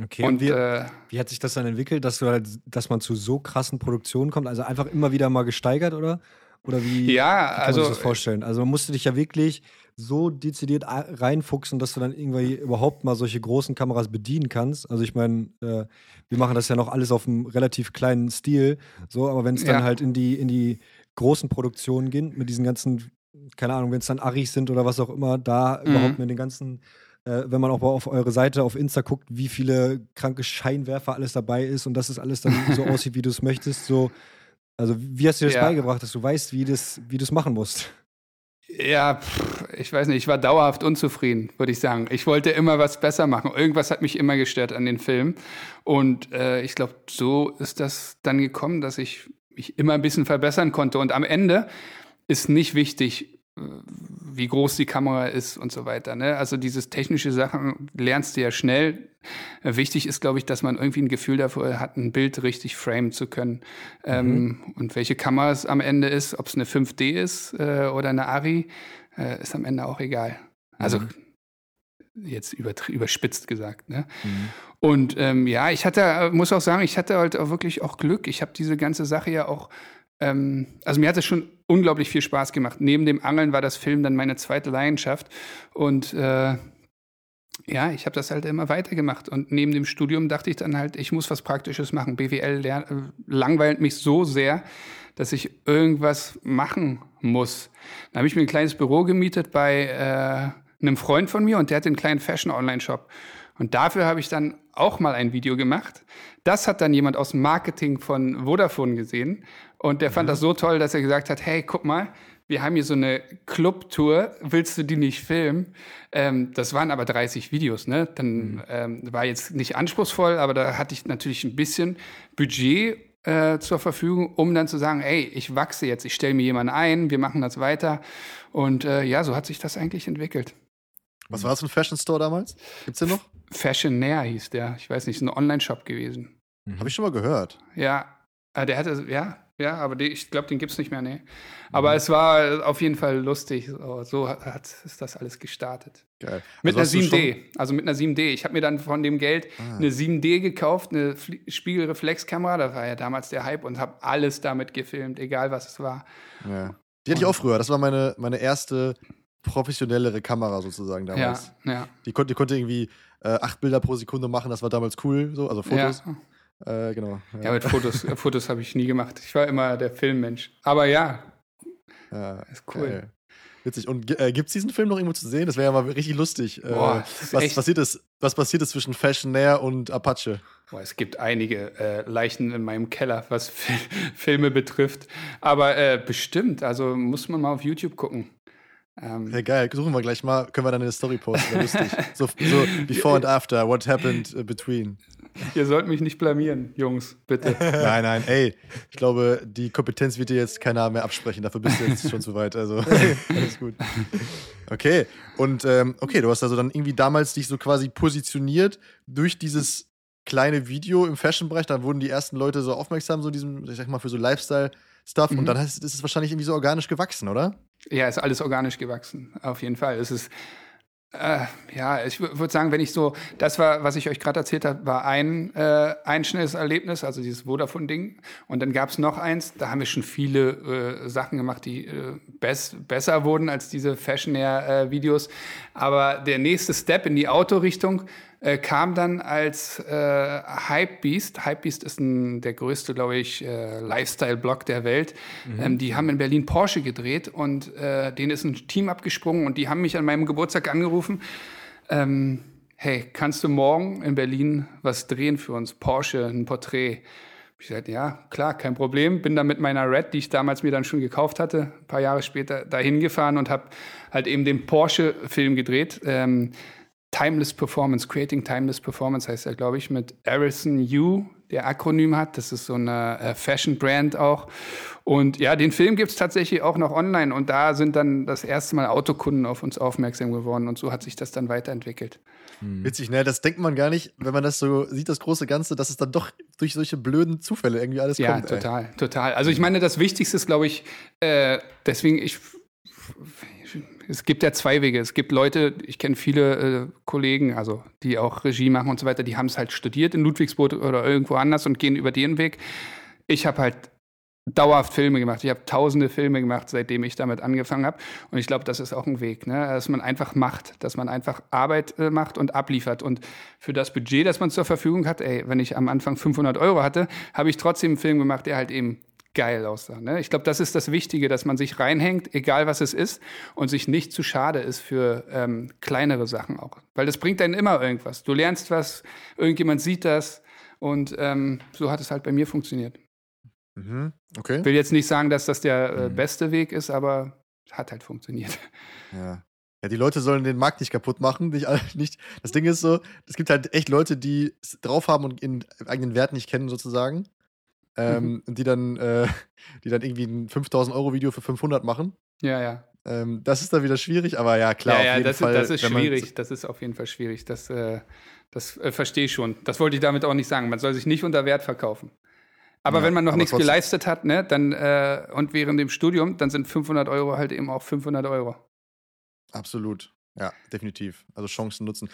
Okay, und, wie, äh, wie, hat sich das dann entwickelt, dass, du halt, dass man zu so krassen Produktionen kommt? Also einfach immer wieder mal gesteigert, oder? Oder wie, ja, kann also, man sich das vorstellen? Also man musste dich ja wirklich so dezidiert reinfuchsen, dass du dann irgendwie überhaupt mal solche großen Kameras bedienen kannst. Also ich meine, äh, wir machen das ja noch alles auf einem relativ kleinen Stil, so, aber wenn es dann ja. halt in die, in die großen Produktionen geht, mit diesen ganzen, keine Ahnung, wenn es dann Aris sind oder was auch immer, da mhm. überhaupt mit den ganzen äh, wenn man auch mal auf eure Seite auf Insta guckt, wie viele kranke Scheinwerfer alles dabei ist und dass es alles dann so aussieht, wie du es möchtest. So, also wie hast du dir das ja. beigebracht, dass du weißt, wie du es wie machen musst? Ja, pff, ich weiß nicht, ich war dauerhaft unzufrieden, würde ich sagen. Ich wollte immer was besser machen. Irgendwas hat mich immer gestört an den Film. Und äh, ich glaube, so ist das dann gekommen, dass ich mich immer ein bisschen verbessern konnte. Und am Ende ist nicht wichtig, wie groß die Kamera ist und so weiter. Ne? Also dieses technische Sachen lernst du ja schnell. Wichtig ist, glaube ich, dass man irgendwie ein Gefühl dafür hat, ein Bild richtig framen zu können. Ähm, mhm. Ähm, und welche Kamera es am Ende ist, ob es eine 5D ist äh, oder eine Ari, äh, ist am Ende auch egal. Also mhm. jetzt überspitzt gesagt. Ne? Mhm. Und ähm, ja, ich hatte, muss auch sagen, ich hatte halt auch wirklich auch Glück. Ich habe diese ganze Sache ja auch ähm, also mir hat es schon unglaublich viel Spaß gemacht. Neben dem Angeln war das Film dann meine zweite Leidenschaft. Und äh, ja, ich habe das halt immer weitergemacht. Und neben dem Studium dachte ich dann halt, ich muss was Praktisches machen. BWL äh, langweilt mich so sehr, dass ich irgendwas machen muss. Dann habe ich mir ein kleines Büro gemietet bei äh, einem Freund von mir und der hat einen kleinen Fashion-Online-Shop. Und dafür habe ich dann auch mal ein Video gemacht. Das hat dann jemand aus dem Marketing von Vodafone gesehen und der fand das so toll, dass er gesagt hat, hey, guck mal, wir haben hier so eine Clubtour, willst du die nicht filmen? Ähm, das waren aber 30 Videos, ne? Dann mhm. ähm, war jetzt nicht anspruchsvoll, aber da hatte ich natürlich ein bisschen Budget äh, zur Verfügung, um dann zu sagen, ey, ich wachse jetzt, ich stelle mir jemanden ein, wir machen das weiter. Und äh, ja, so hat sich das eigentlich entwickelt. Was war das für ein Fashion Store damals? Gibt's den noch? Fashion Nair hieß der. Ich weiß nicht, ist ein Online-Shop gewesen. Mhm. Habe ich schon mal gehört. Ja, äh, der hatte, ja, ja, aber die, ich glaube, den gibt es nicht mehr, nee. Aber mhm. es war auf jeden Fall lustig. So, so hat, ist das alles gestartet. Geil. Mit also einer 7D. Also mit einer 7D. Ich habe mir dann von dem Geld ah. eine 7D gekauft, eine Spiegelreflexkamera. Das war ja damals der Hype und habe alles damit gefilmt, egal was es war. Ja. Die hatte ich auch früher. Das war meine, meine erste professionellere Kamera sozusagen damals. Ja, ja. Die, konnte, die konnte irgendwie äh, acht Bilder pro Sekunde machen. Das war damals cool, so, also Fotos. Ja. Äh, genau. Ja, ja mit Fotos, Fotos habe ich nie gemacht. Ich war immer der Filmmensch. Aber ja, ja ist cool. Geil. Witzig. Und äh, gibt es diesen Film noch irgendwo zu sehen? Das wäre ja mal richtig lustig. Äh, Boah, äh, was, passiert ist, was passiert ist zwischen Fashion Nair und Apache? Boah, es gibt einige äh, Leichen in meinem Keller, was Fil Filme betrifft. Aber äh, bestimmt, also muss man mal auf YouTube gucken. Ähm, ja, geil. Suchen wir gleich mal. Können wir dann eine Story posten. lustig. So, so before and after. What happened between. Ihr sollt mich nicht blamieren, Jungs, bitte. Nein, nein, ey, ich glaube, die Kompetenz wird dir jetzt keiner mehr absprechen. Dafür bist du jetzt schon zu weit. Also, alles gut. Okay, und ähm, okay, du hast also dann irgendwie damals dich so quasi positioniert durch dieses kleine Video im Fashion-Bereich. Da wurden die ersten Leute so aufmerksam, so diesem, ich sag mal, für so Lifestyle-Stuff. Mhm. Und dann ist es wahrscheinlich irgendwie so organisch gewachsen, oder? Ja, ist alles organisch gewachsen, auf jeden Fall. Es ist äh, ja, ich würde sagen, wenn ich so, das war, was ich euch gerade erzählt habe, war ein äh, einschnelles Erlebnis, also dieses Vodafone-Ding. Und dann gab es noch eins, da haben wir schon viele äh, Sachen gemacht, die äh, bess besser wurden als diese Fashion-Air-Videos. Aber der nächste Step in die Autorichtung äh, kam dann als äh, Hypebeast. Hypebeast ist ein, der größte, glaube ich, äh, Lifestyle-Blog der Welt. Mhm. Ähm, die haben in Berlin Porsche gedreht und äh, denen ist ein Team abgesprungen und die haben mich an meinem Geburtstag angerufen. Ähm, hey, kannst du morgen in Berlin was drehen für uns? Porsche, ein Porträt. Ich sagte, ja, klar, kein Problem. Bin dann mit meiner Red, die ich damals mir dann schon gekauft hatte, ein paar Jahre später dahin gefahren und habe halt eben den Porsche-Film gedreht. Ähm, Timeless Performance, Creating Timeless Performance heißt er, glaube ich, mit Arison U, der Akronym hat. Das ist so eine äh, Fashion-Brand auch. Und ja, den Film gibt es tatsächlich auch noch online. Und da sind dann das erste Mal Autokunden auf uns aufmerksam geworden. Und so hat sich das dann weiterentwickelt. Hm. Witzig, ne? Das denkt man gar nicht, wenn man das so sieht, das große Ganze, dass es dann doch durch solche blöden Zufälle irgendwie alles ja, kommt. Ja, total, ey. total. Also ich meine, das Wichtigste ist, glaube ich, äh, deswegen, ich es gibt ja zwei Wege. Es gibt Leute, ich kenne viele äh, Kollegen, also die auch Regie machen und so weiter, die haben es halt studiert in Ludwigsburg oder irgendwo anders und gehen über den Weg. Ich habe halt dauerhaft Filme gemacht. Ich habe tausende Filme gemacht, seitdem ich damit angefangen habe. Und ich glaube, das ist auch ein Weg, ne? dass man einfach macht, dass man einfach Arbeit äh, macht und abliefert. Und für das Budget, das man zur Verfügung hat, ey, wenn ich am Anfang 500 Euro hatte, habe ich trotzdem einen Film gemacht, der halt eben geil aussah. Ne? Ich glaube, das ist das Wichtige, dass man sich reinhängt, egal was es ist, und sich nicht zu schade ist für ähm, kleinere Sachen auch. Weil das bringt einen immer irgendwas. Du lernst was, irgendjemand sieht das und ähm, so hat es halt bei mir funktioniert. Mhm. Okay. Ich will jetzt nicht sagen, dass das der äh, mhm. beste Weg ist, aber hat halt funktioniert. Ja. Ja, die Leute sollen den Markt nicht kaputt machen. Nicht, nicht. Das Ding ist so, es gibt halt echt Leute, die es drauf haben und ihren eigenen Wert nicht kennen, sozusagen. Ähm, mhm. die, dann, äh, die dann irgendwie ein 5000 Euro Video für 500 machen. Ja, ja. Ähm, das ist dann wieder schwierig, aber ja, klar. Ja, ja, das, Fall, ist, das ist schwierig. Das ist auf jeden Fall schwierig. Das, äh, das äh, verstehe ich schon. Das wollte ich damit auch nicht sagen. Man soll sich nicht unter Wert verkaufen. Aber ja, wenn man noch nichts geleistet hat, ne, dann äh, und während dem Studium, dann sind 500 Euro halt eben auch 500 Euro. Absolut. Ja, definitiv. Also Chancen nutzen.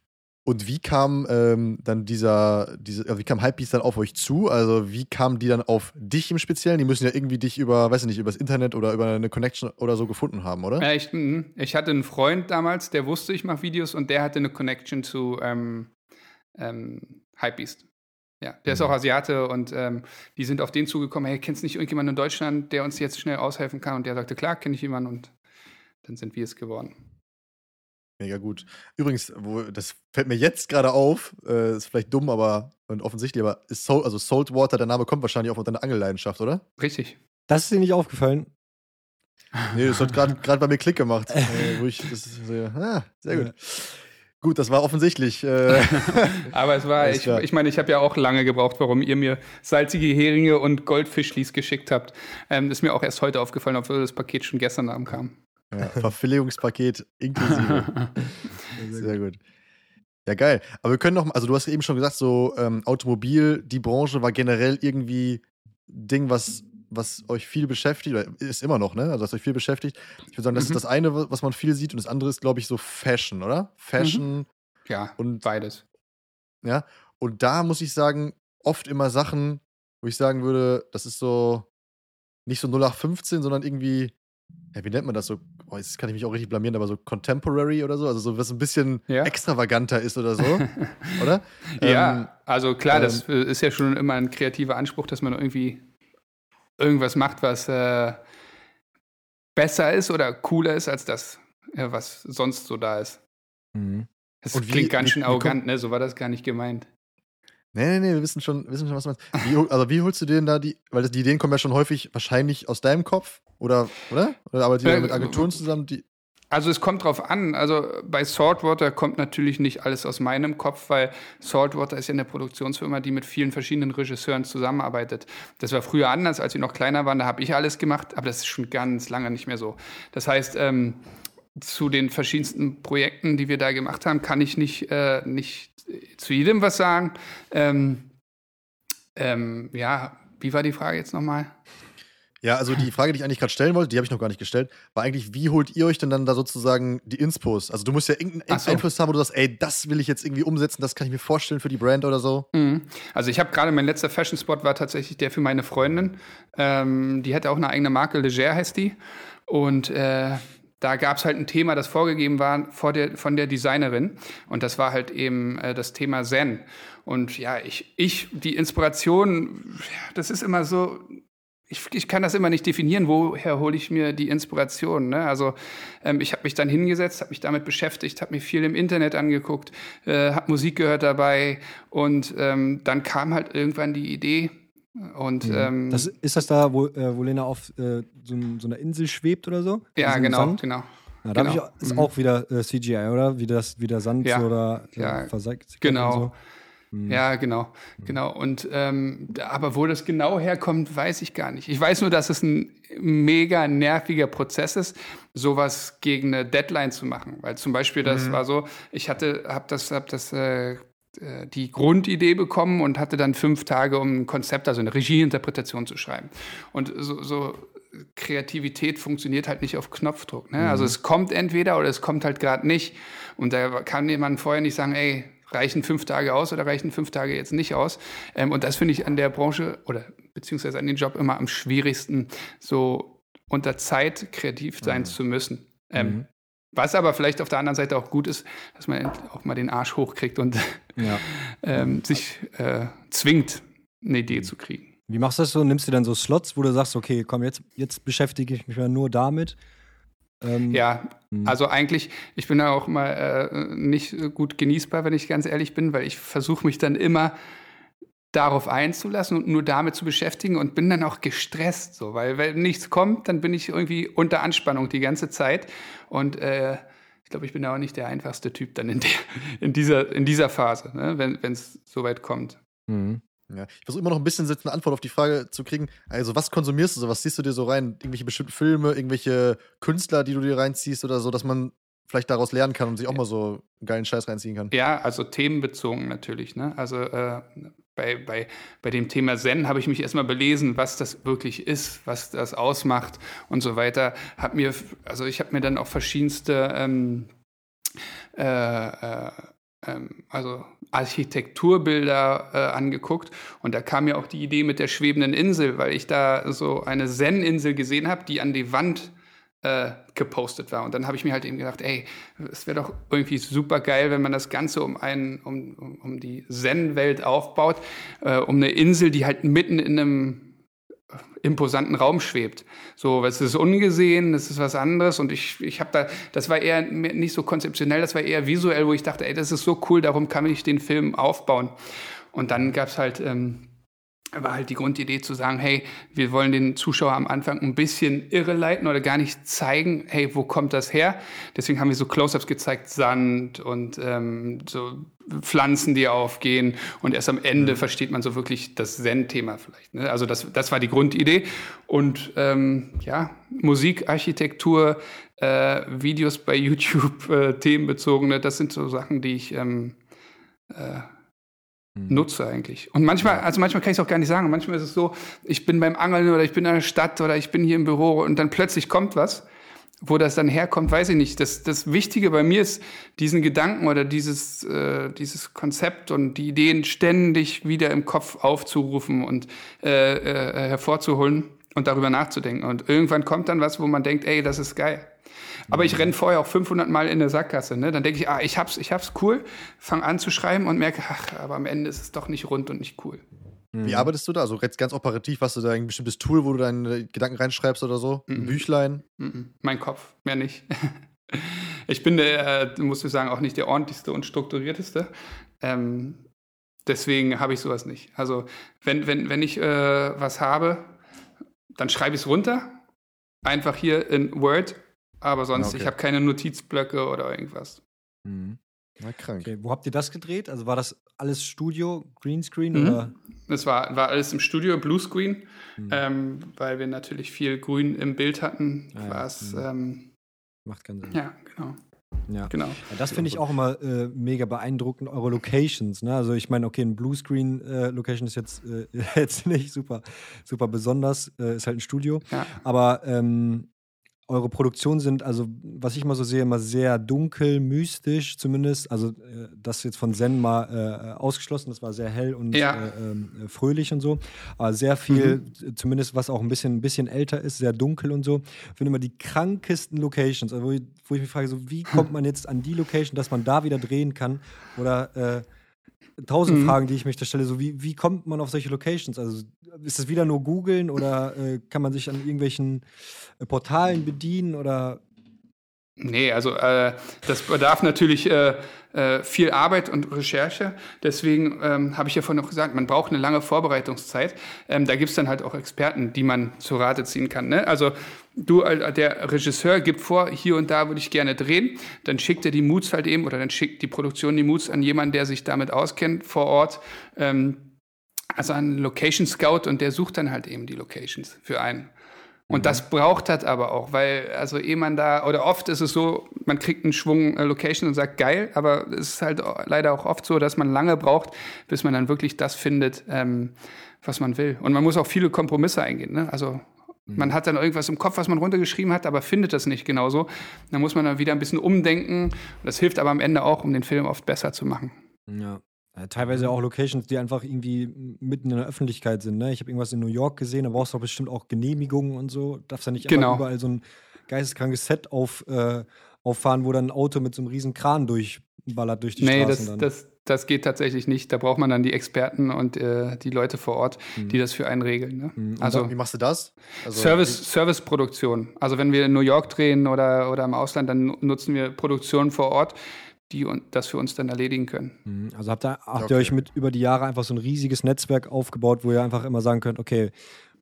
Und wie kam ähm, dann dieser, diese, wie kam Hypebeast dann auf euch zu? Also wie kamen die dann auf dich im Speziellen? Die müssen ja irgendwie dich über, weiß ich nicht, übers Internet oder über eine Connection oder so gefunden haben, oder? Ja, ich, mhm. ich hatte einen Freund damals, der wusste, ich mache Videos und der hatte eine Connection zu ähm, ähm, Hypebeast. Ja, der ist auch mhm. Asiate und ähm, die sind auf den zugekommen, hey, kennst du nicht irgendjemanden in Deutschland, der uns jetzt schnell aushelfen kann? Und der sagte, klar, kenne ich jemanden und dann sind wir es geworden. Mega gut. Übrigens, wo, das fällt mir jetzt gerade auf, äh, ist vielleicht dumm, aber und offensichtlich, aber ist Soul, also Saltwater, der Name kommt wahrscheinlich auch von deiner Angelleidenschaft, oder? Richtig. Das ist dir nicht aufgefallen? Nee, das hat gerade bei mir Klick gemacht. äh, wo ich das sehe. Ah, sehr gut. Gut, das war offensichtlich. Äh, Aber es war, ich, ich meine, ich habe ja auch lange gebraucht, warum ihr mir salzige Heringe und Goldfischlis geschickt habt. Ähm, ist mir auch erst heute aufgefallen, obwohl das Paket schon gestern Abend kam. Ja, Verpflegungspaket inklusive. Sehr gut. Ja, geil. Aber wir können noch, also du hast eben schon gesagt, so ähm, Automobil, die Branche war generell irgendwie Ding, was, was euch viel beschäftigt, oder ist immer noch, ne? Also was euch viel beschäftigt. Ich würde sagen, das mhm. ist das eine, was man viel sieht, und das andere ist, glaube ich, so Fashion, oder? Fashion. Mhm. Ja, und beides. Ja. Und da muss ich sagen, oft immer Sachen, wo ich sagen würde, das ist so nicht so 0815, sondern irgendwie ja, wie nennt man das so? Oh, jetzt kann ich mich auch richtig blamieren, aber so Contemporary oder so, also so was ein bisschen ja. extravaganter ist oder so, oder? Ja, ähm, also klar, ähm, das ist ja schon immer ein kreativer Anspruch, dass man irgendwie irgendwas macht, was äh, besser ist oder cooler ist als das, was sonst so da ist. Mhm. Das Und klingt wie, ganz schön arrogant, ne? So war das gar nicht gemeint. Nee, nee, nee, wir wissen schon, wissen schon was du meinst. Wie, also wie holst du dir denn da die, weil die Ideen kommen ja schon häufig wahrscheinlich aus deinem Kopf oder, oder? Oder arbeitet ihr äh, mit Agenturen zusammen, die. Also es kommt drauf an. Also bei Saltwater kommt natürlich nicht alles aus meinem Kopf, weil Saltwater ist ja eine Produktionsfirma, die mit vielen verschiedenen Regisseuren zusammenarbeitet. Das war früher anders, als wir noch kleiner waren. Da habe ich alles gemacht, aber das ist schon ganz lange nicht mehr so. Das heißt, ähm, zu den verschiedensten Projekten, die wir da gemacht haben, kann ich nicht, äh, nicht zu jedem was sagen. Ähm, ähm, ja, wie war die Frage jetzt nochmal? Ja, also die Frage, die ich eigentlich gerade stellen wollte, die habe ich noch gar nicht gestellt, war eigentlich, wie holt ihr euch denn dann da sozusagen die Inspos? Also du musst ja irgendeinen so. Einfluss haben, wo du sagst, ey, das will ich jetzt irgendwie umsetzen, das kann ich mir vorstellen für die Brand oder so. Mhm. Also ich habe gerade, mein letzter Fashion-Spot war tatsächlich der für meine Freundin. Ähm, die hatte auch eine eigene Marke, Leger heißt die. Und äh, da gab es halt ein Thema, das vorgegeben war vor der, von der Designerin. Und das war halt eben äh, das Thema Zen. Und ja, ich, ich, die Inspiration, das ist immer so, ich, ich kann das immer nicht definieren, woher hole ich mir die Inspiration. Ne? Also ähm, ich habe mich dann hingesetzt, habe mich damit beschäftigt, habe mir viel im Internet angeguckt, äh, habe Musik gehört dabei und ähm, dann kam halt irgendwann die Idee. Und mhm. ähm, das, ist das da, wo, äh, wo Lena auf äh, so, so, einer Insel schwebt oder so? Ja, genau, Sand? genau. Ja, da genau. ich, ist mhm. auch wieder äh, CGI, oder? Wie das, wie der Sand ja. oder äh, ja, versagt. Genau. So. Mhm. Ja, genau, mhm. genau. Und ähm, aber wo das genau herkommt, weiß ich gar nicht. Ich weiß nur, dass es ein mega nerviger Prozess ist, sowas gegen eine Deadline zu machen. Weil zum Beispiel das mhm. war so, ich hatte, habe das, hab das äh, die Grundidee bekommen und hatte dann fünf Tage, um ein Konzept, also eine Regieinterpretation zu schreiben. Und so, so Kreativität funktioniert halt nicht auf Knopfdruck. Ne? Also mhm. Also es kommt entweder oder es kommt halt gerade nicht. Und da kann jemand vorher nicht sagen, ey, reichen fünf Tage aus oder reichen fünf Tage jetzt nicht aus. Ähm, und das finde ich an der Branche oder beziehungsweise an den Job immer am schwierigsten, so unter Zeit kreativ sein mhm. zu müssen. Ähm, mhm. Was aber vielleicht auf der anderen Seite auch gut ist, dass man auch mal den Arsch hochkriegt und ja. ähm, sich äh, zwingt, eine Idee zu kriegen. Wie machst du das so? Nimmst du dann so Slots, wo du sagst, okay, komm, jetzt, jetzt beschäftige ich mich mal nur damit? Ähm, ja, hm. also eigentlich, ich bin ja auch mal äh, nicht gut genießbar, wenn ich ganz ehrlich bin, weil ich versuche mich dann immer darauf einzulassen und nur damit zu beschäftigen und bin dann auch gestresst, so, weil wenn nichts kommt, dann bin ich irgendwie unter Anspannung die ganze Zeit und äh, ich glaube, ich bin da auch nicht der einfachste Typ dann in, der, in, dieser, in dieser Phase, ne, wenn es soweit kommt. Mhm. Ja, ich versuche immer noch ein bisschen eine Antwort auf die Frage zu kriegen. Also, was konsumierst du so? Was siehst du dir so rein? Irgendwelche bestimmten Filme, irgendwelche Künstler, die du dir reinziehst oder so, dass man vielleicht daraus lernen kann und sich auch mal so einen geilen Scheiß reinziehen kann? Ja, also themenbezogen natürlich. Ne? Also, äh, bei, bei, bei dem Thema Zen habe ich mich erstmal belesen, was das wirklich ist, was das ausmacht und so weiter. Hab mir, also ich habe mir dann auch verschiedenste ähm, äh, äh, ähm, also Architekturbilder äh, angeguckt und da kam mir auch die Idee mit der schwebenden Insel, weil ich da so eine Zen-Insel gesehen habe, die an die Wand äh, gepostet war. Und dann habe ich mir halt eben gedacht, ey, es wäre doch irgendwie super geil, wenn man das Ganze um einen, um, um, um die Zen-Welt aufbaut, äh, um eine Insel, die halt mitten in einem imposanten Raum schwebt. So, es ist ungesehen, das ist was anderes und ich, ich habe da, das war eher nicht so konzeptionell, das war eher visuell, wo ich dachte, ey, das ist so cool, darum kann ich den Film aufbauen. Und dann gab es halt ähm, war halt die Grundidee zu sagen, hey, wir wollen den Zuschauer am Anfang ein bisschen irreleiten oder gar nicht zeigen, hey, wo kommt das her? Deswegen haben wir so Close-ups gezeigt, Sand und ähm, so Pflanzen, die aufgehen und erst am Ende mhm. versteht man so wirklich das Zen-Thema vielleicht. Ne? Also das, das war die Grundidee und ähm, ja, Musik, Architektur, äh, Videos bei YouTube, äh, themenbezogene, das sind so Sachen, die ich ähm, äh. Nutze eigentlich. Und manchmal, also manchmal kann ich es auch gar nicht sagen. Manchmal ist es so, ich bin beim Angeln oder ich bin in der Stadt oder ich bin hier im Büro und dann plötzlich kommt was. Wo das dann herkommt, weiß ich nicht. Das, das Wichtige bei mir ist, diesen Gedanken oder dieses, äh, dieses Konzept und die Ideen ständig wieder im Kopf aufzurufen und äh, äh, hervorzuholen und darüber nachzudenken. Und irgendwann kommt dann was, wo man denkt, ey, das ist geil. Aber ich renne vorher auch 500 Mal in der Sackgasse. Ne? Dann denke ich, ah, ich hab's, ich hab's cool, fange an zu schreiben und merke, ach, aber am Ende ist es doch nicht rund und nicht cool. Wie arbeitest du da? Also jetzt ganz operativ, hast du da ein bestimmtes Tool, wo du deine Gedanken reinschreibst oder so? Ein Büchlein? Mein Kopf, mehr nicht. ich bin der, äh, muss ich sagen, auch nicht der ordentlichste und strukturierteste. Ähm, deswegen habe ich sowas nicht. Also wenn, wenn, wenn ich äh, was habe, dann schreibe ich es runter, einfach hier in Word Aber sonst, Okay. ich habe keine Notizblöcke oder irgendwas. Mhm. Na, krank. Okay, wo habt ihr das gedreht? Also war das alles Studio, Greenscreen Mhm. oder? Das war, war alles im Studio, Bluescreen, Mhm. ähm, weil wir natürlich viel Grün im Bild hatten. Ah ja, mhm. ähm, Macht keinen Sinn. ja, genau. Ja. genau. Ja, das finde ich auch immer äh, mega beeindruckend, eure Locations. Ne? Also ich meine, okay, ein Bluescreen-Location ist jetzt, äh, jetzt nicht super, super besonders, äh, ist halt ein Studio. Ja. Aber ähm, eure Produktionen sind, also was ich mal so sehe, immer sehr dunkel, mystisch zumindest. Also äh, das jetzt von Zen mal äh, ausgeschlossen, das war sehr hell und Ja. äh, äh, fröhlich und so. Aber sehr viel, Mhm. zumindest was auch ein bisschen, ein bisschen älter ist, sehr dunkel und so. Ich finde immer die krankesten Locations, also wo, ich, wo ich mich frage, so, wie kommt man jetzt an die Location, dass man da wieder drehen kann? Oder äh, tausend Mhm. Fragen, die ich mich da stelle, so wie, wie kommt man auf solche Locations? Also ist es wieder nur googeln oder äh, kann man sich an irgendwelchen äh, Portalen bedienen oder Nee, also äh, das bedarf natürlich äh, äh, viel Arbeit und Recherche. Deswegen ähm, habe ich ja vorhin noch gesagt, man braucht eine lange Vorbereitungszeit. Ähm, da gibt es dann halt auch Experten, die man zu Rate ziehen kann. Ne? Also du, äh, der Regisseur gibt vor, hier und da würde ich gerne drehen. Dann schickt er die Moods halt eben oder dann schickt die Produktion die Moods an jemanden, der sich damit auskennt vor Ort. Ähm, also an Location Scout und der sucht dann halt eben die Locations für einen. Und das braucht das aber auch, weil, also ehe man da, oder oft ist es so, man kriegt einen Schwung äh, Location und sagt geil, aber es ist halt leider auch oft so, dass man lange braucht, bis man dann wirklich das findet, ähm, was man will. Und man muss auch viele Kompromisse eingehen. Ne? Also man hat dann irgendwas im Kopf, was man runtergeschrieben hat, aber findet das nicht genauso. Dann muss man dann wieder ein bisschen umdenken. Das hilft aber am Ende auch, um den Film oft besser zu machen. ja. Äh, Teilweise auch Locations, die einfach irgendwie mitten in der Öffentlichkeit sind. Ne? Ich habe irgendwas in New York gesehen, da brauchst du doch bestimmt auch Genehmigungen und so. Darfst ja nicht Genau. überall so ein geisteskrankes Set auf, äh, auffahren, wo dann ein Auto mit so einem riesen Kran durchballert durch die nee, Straßen das, dann. das, das geht tatsächlich nicht. Da braucht man dann die Experten und äh, die Leute vor Ort, die das für einen regeln. Ne? Mhm. Also Wie machst du das? Also, Service, Serviceproduktion. Also wenn wir in New York drehen oder, oder im Ausland, dann nu- nutzen wir Produktionen vor Ort, die das für uns dann erledigen können. Mhm. Also habt ihr, habt Okay. ihr euch mit über die Jahre einfach so ein riesiges Netzwerk aufgebaut, wo ihr einfach immer sagen könnt, okay,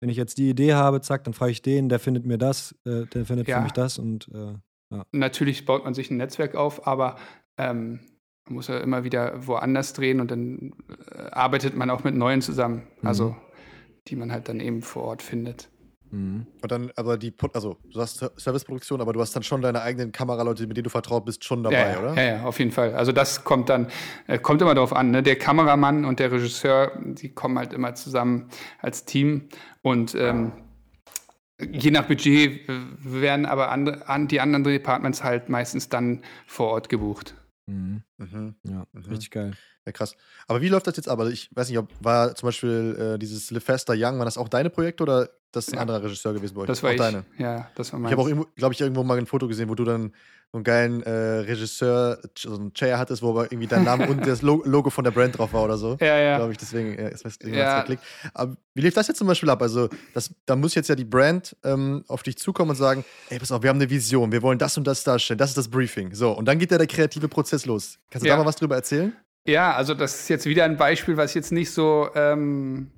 wenn ich jetzt die Idee habe, zack, dann frage ich den, der findet mir das, äh, der findet Ja. für mich das und äh, Natürlich baut man sich ein Netzwerk auf, aber ähm, man muss ja immer wieder woanders drehen und dann äh, arbeitet man auch mit Neuen zusammen. Mhm. Also die man halt dann eben vor Ort findet. Mhm. Und dann, aber die, also du hast Ser- Serviceproduktion, aber du hast dann schon deine eigenen Kameraleute, mit denen du vertraut bist, schon dabei, ja, oder? Ja, ja, auf jeden Fall. Also das kommt dann, äh, kommt immer darauf an. Ne? Der Kameramann und der Regisseur, die kommen halt immer zusammen als Team und ähm, je nach Budget werden aber andere, an, die anderen Departments halt meistens dann vor Ort gebucht. Mhm. Mhm. ja, Mhm. richtig geil. Ja, krass. Aber wie läuft das jetzt ab? Also ich weiß nicht, ob war zum Beispiel äh, dieses Sylvester Young, war das auch deine Projekte oder das ein Ja. anderer Regisseur gewesen bei euch? Das war auch ich. deine. Ja, das war Ich meins. habe auch, glaube ich, irgendwo mal ein Foto gesehen, wo du dann so einen geilen äh, Regisseur, so einen Chair hattest, wo aber irgendwie dein Name und das Lo- Logo von der Brand drauf war oder so. ja, ja. Glaube ich, deswegen ist deswegen Ja. geklickt. Aber wie lief das jetzt zum Beispiel ab? Also, das, da muss jetzt ja die Brand ähm, auf dich zukommen und sagen: Ey, pass auf, wir haben eine Vision, wir wollen das und das darstellen, das ist das Briefing. So, und dann geht ja der kreative Prozess los. Kannst du Ja. da mal was drüber erzählen? Ja, also das ist jetzt wieder ein Beispiel, was jetzt nicht so ähm,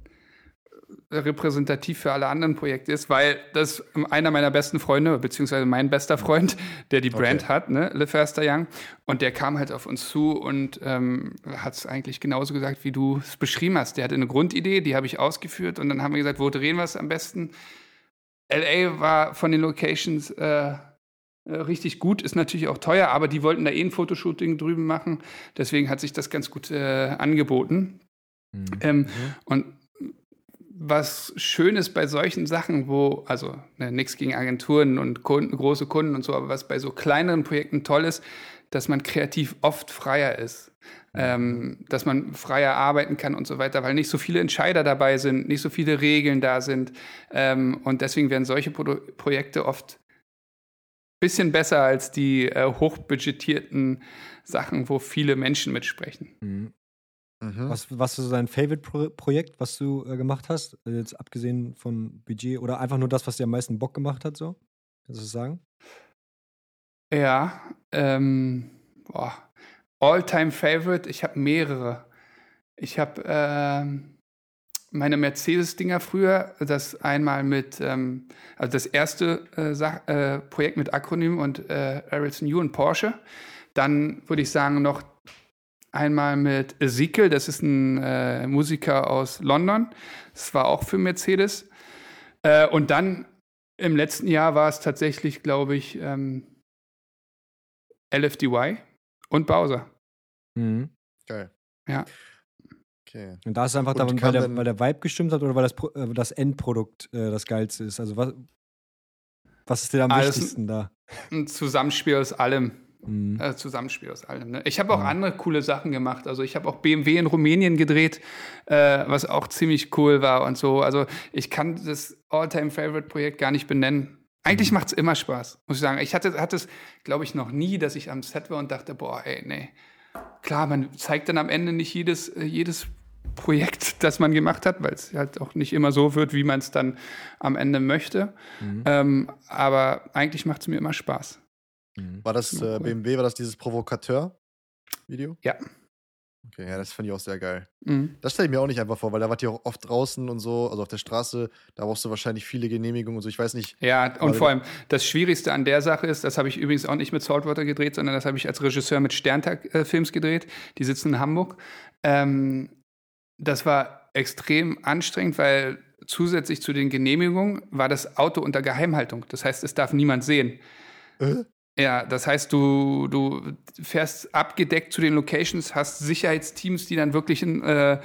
repräsentativ für alle anderen Projekte ist, weil das einer meiner besten Freunde, beziehungsweise mein bester Freund, der die Brand Okay. hat, ne, Le Faster Young, und der kam halt auf uns zu und ähm, hat es eigentlich genauso gesagt, wie du es beschrieben hast. Der hatte eine Grundidee, die habe ich ausgeführt und dann haben wir gesagt, wo drehen wir es am besten? LA war von den Locations äh, richtig gut, ist natürlich auch teuer, aber die wollten da eh ein Fotoshooting drüben machen. Deswegen hat sich das ganz gut äh, angeboten. Mhm. Ähm, Und was schön ist bei solchen Sachen, wo, also ne, nichts gegen Agenturen und Kunden, große Kunden und so, aber was bei so kleineren Projekten toll ist, dass man kreativ oft freier ist. Ähm, dass man freier arbeiten kann und so weiter, weil nicht so viele Entscheider dabei sind, nicht so viele Regeln da sind. Ähm, und deswegen werden solche Pro Projekte oft bisschen besser als die äh, hochbudgetierten Sachen, wo viele Menschen mitsprechen. Mhm. Mhm. Was, was ist so dein Favorite-Projekt, was du äh, gemacht hast? Also Jetzt abgesehen von Budget oder einfach nur das, was dir am meisten Bock gemacht hat, so? Kannst du das sagen? Ja, ähm, boah. All-Time Favorite, ich habe mehrere. Ich habe ähm, meine Mercedes-Dinger früher, das einmal mit, ähm, also das erste äh, Sach äh, Projekt mit Akronym und äh, Harrison Yu und Porsche. Dann würde ich sagen noch einmal mit Ezekiel, das ist ein äh, Musiker aus London. Das war auch für Mercedes. Äh, und dann im letzten Jahr war es tatsächlich, glaube ich, ähm, LFDY und Bowser. Mhm. Geil. Ja. Okay. Und da ist es einfach darum, weil der, weil der Vibe gestimmt hat oder weil das, äh, das Endprodukt äh, das geilste ist. Also was, was ist dir am Alles- wichtigsten da? Ein Zusammenspiel aus allem. Mhm. Äh, Zusammenspiel aus allem. Ne? Ich habe auch andere coole Sachen gemacht. Also ich habe auch BMW in Rumänien gedreht, äh, was auch ziemlich cool war und so. Also ich kann das All-Time-Favorite-Projekt gar nicht benennen. Eigentlich macht es immer Spaß, muss ich sagen. Ich hatte, hatte es, glaube ich, noch nie, dass ich am Set war und dachte, boah, ey, nee. Klar, man zeigt dann am Ende nicht jedes, äh, jedes Projekt, das man gemacht hat, weil es halt auch nicht immer so wird, wie man es dann am Ende möchte. Ähm, aber eigentlich macht es mir immer Spaß. War das äh. BMW, war das dieses Provokateur-Video? Ja. Okay, ja, das fand ich auch sehr geil. Mhm. Das stelle ich mir auch nicht einfach vor, weil da wart ihr auch oft draußen und so, also auf der Straße, da brauchst du wahrscheinlich viele Genehmigungen und so. Ich weiß nicht, Ja, und vor allem das Schwierigste an der Sache ist, das habe ich übrigens auch nicht mit Saltwater gedreht, sondern das habe ich als Regisseur mit Sterntag äh, gedreht. Die sitzen in Hamburg. Ähm, das war extrem anstrengend, weil zusätzlich zu den Genehmigungen war das Auto unter Geheimhaltung. Das heißt, es darf niemand sehen. Äh? Ja, das heißt, du, du fährst abgedeckt zu den Locations, hast Sicherheitsteams, die dann wirklich in, äh,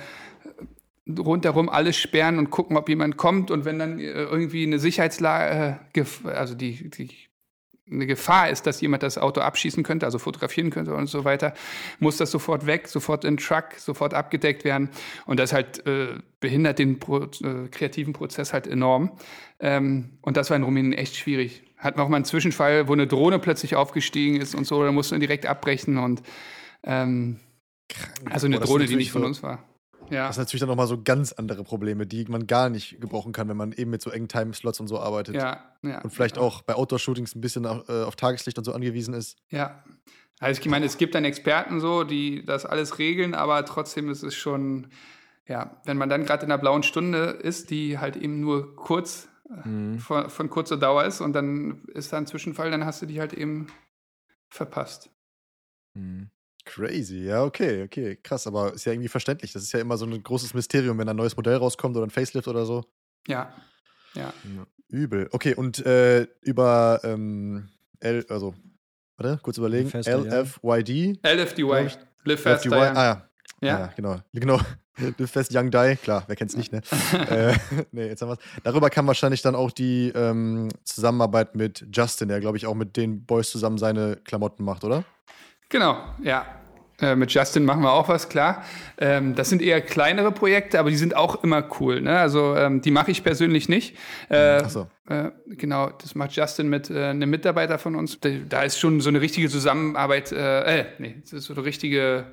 rundherum alles sperren und gucken, ob jemand kommt. Und wenn dann äh, irgendwie eine Sicherheitslage, äh, also die, die eine Gefahr ist, dass jemand das Auto abschießen könnte, also fotografieren könnte und so weiter, muss das sofort weg, sofort in den Truck, sofort abgedeckt werden. Und das halt äh, behindert den Pro äh, kreativen Prozess halt enorm. Ähm, und das war in Rumänien echt schwierig. Hatten wir auch mal einen Zwischenfall, wo eine Drohne plötzlich aufgestiegen ist und so, da mussten wir direkt abbrechen und ähm, also eine Boah, Drohne, die nicht von uns war. Ja. Das sind natürlich dann nochmal so ganz andere Probleme, die man gar nicht gebrauchen kann, wenn man eben mit so engen Timeslots und so arbeitet. Ja, ja. Und vielleicht auch bei Outdoor-Shootings ein bisschen auf, äh, auf Tageslicht und so angewiesen ist. Ja. Also ich meine, es gibt dann Experten so, die das alles regeln, aber trotzdem ist es schon, ja, wenn man dann gerade in einer blauen Stunde ist, die halt eben nur kurz äh, von, von kurzer Dauer ist und dann ist da ein Zwischenfall, dann hast du die halt eben verpasst. Mhm. Crazy, ja, okay, okay, krass, aber ist ja irgendwie verständlich. Das ist ja immer so ein großes Mysterium, wenn ein neues Modell rauskommt oder ein Facelift oder so. Ja. Ja. Übel. Okay, und äh, über ähm, L, also, warte, kurz überlegen. Ja. LFYD. LFDY. Live Faster. LFDY, ah ja. ja. Ja. Ja, genau. Genau. Live Fast Young Die, klar, wer kennt's nicht, ne? äh, nee, jetzt haben wir's. Darüber kam wahrscheinlich dann auch die ähm, Zusammenarbeit mit Justin, der, glaube ich, auch mit den Boys zusammen seine Klamotten macht, oder? Genau, ja. Äh, mit Justin machen wir auch was, klar. Ähm, das sind eher kleinere Projekte, aber die sind auch immer cool. Ne? Also ähm, die mache ich persönlich nicht. Äh, Ach so. äh, genau, das macht Justin mit äh, einem Mitarbeiter von uns. Da, da ist schon so eine richtige Zusammenarbeit, äh, äh, nee, das ist so eine richtige,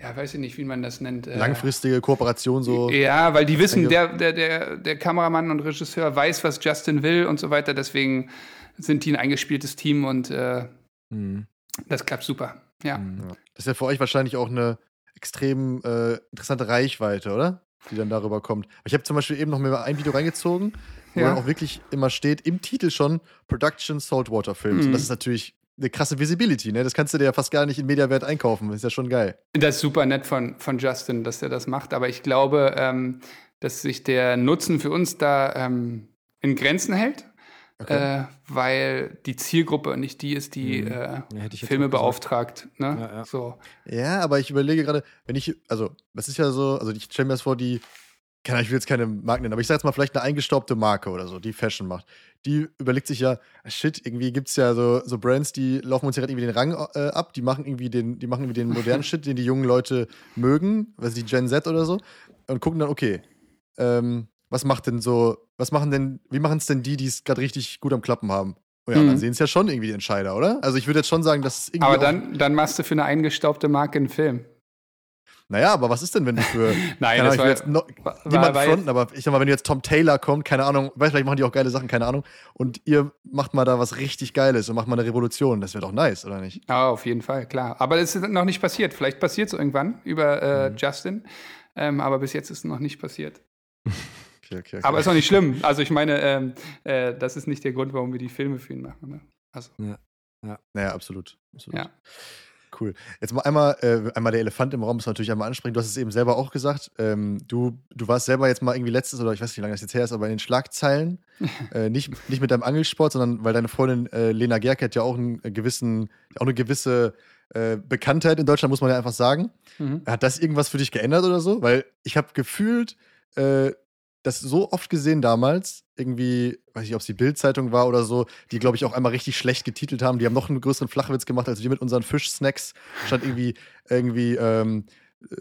ja, weiß ich nicht, wie man das nennt. Äh, Langfristige Kooperation so. Ja, weil die wissen, der, der, der, der Kameramann und Regisseur weiß, was Justin will und so weiter. Deswegen sind die ein eingespieltes Team und äh, Mhm. das klappt super. Ja. Mhm. Ja. Das ist ja für euch wahrscheinlich auch eine extrem äh, interessante Reichweite, oder? Die dann darüber kommt. Ich habe zum Beispiel eben noch mal ein Video reingezogen, wo Ja. dann auch wirklich immer steht, im Titel schon Production Saltwater Films. Und Mhm. das ist natürlich eine krasse Visibility, ne? Das kannst du dir ja fast gar nicht in Mediawert einkaufen. Das ist ja schon geil. Das ist super nett von, von Justin, dass er das macht. Aber ich glaube, ähm, dass sich der Nutzen für uns da ähm, in Grenzen hält, Okay. äh, weil die Zielgruppe nicht die ist, die Mhm. äh, Ja, Filme beauftragt. Ne? Ja, ja. So. Ja, aber ich überlege gerade, wenn ich, also, das ist ja so, also ich stelle mir das vor, die, keine ich will jetzt keine Marken nennen, aber ich sag jetzt mal vielleicht eine eingestaubte Marke oder so, die Fashion macht. Die überlegt sich ja, ah, shit, irgendwie gibt es ja so, so Brands, die laufen uns ja gerade irgendwie den Rang äh, ab, die machen irgendwie den, die machen irgendwie den modernen Shit, den die jungen Leute mögen, was die Gen Z oder so, und gucken dann, okay, ähm, was macht denn so, was machen denn, wie machen es denn die, die es gerade richtig gut am Klappen haben? Oh ja, Mhm. dann sehen es ja schon irgendwie die Entscheider, oder? Also ich würde jetzt schon sagen, dass es irgendwie. Aber dann, dann machst du für eine eingestaubte Marke einen Film. Naja, aber was ist denn, wenn du für. Nein, keine das Ahnung, ich will war, jetzt no, niemand fronten, aber ich sag mal, wenn jetzt Tom Taylor kommt, keine Ahnung, weiß vielleicht machen die auch geile Sachen, keine Ahnung, und ihr macht mal da was richtig Geiles und macht mal eine Revolution, das wäre doch nice, oder nicht? Ja, auf jeden Fall, klar. Aber das ist noch nicht passiert. Vielleicht passiert es irgendwann über Mhm. äh, Justin. Ähm, aber bis jetzt ist es noch nicht passiert. Okay, okay, okay. Aber ist auch nicht schlimm. Also ich meine, ähm, äh, das ist nicht der Grund, warum wir die Filme für ihn machen. Ne? Also. Ja. Ja. Naja, absolut. absolut. Ja. Cool. Jetzt mal einmal, äh, einmal der Elefant im Raum muss man natürlich einmal ansprechen. Du hast es eben selber auch gesagt. Ähm, du, du warst selber jetzt mal irgendwie letztes, oder ich weiß nicht, wie lange das jetzt her ist, aber in den Schlagzeilen. äh, nicht, nicht mit deinem Angelsport, sondern weil deine Freundin äh, Lena Gerke hat ja auch einen gewissen, auch eine gewisse äh, Bekanntheit in Deutschland, muss man ja einfach sagen. Mhm. Hat das irgendwas für dich geändert oder so? Weil ich habe gefühlt, äh, das so oft gesehen damals, irgendwie, weiß ich, ob es die Bildzeitung war oder so, die, glaube ich, auch einmal richtig schlecht getitelt haben. Die haben noch einen größeren Flachwitz gemacht als wir mit unseren Fischsnacks. Statt irgendwie, irgendwie, ähm,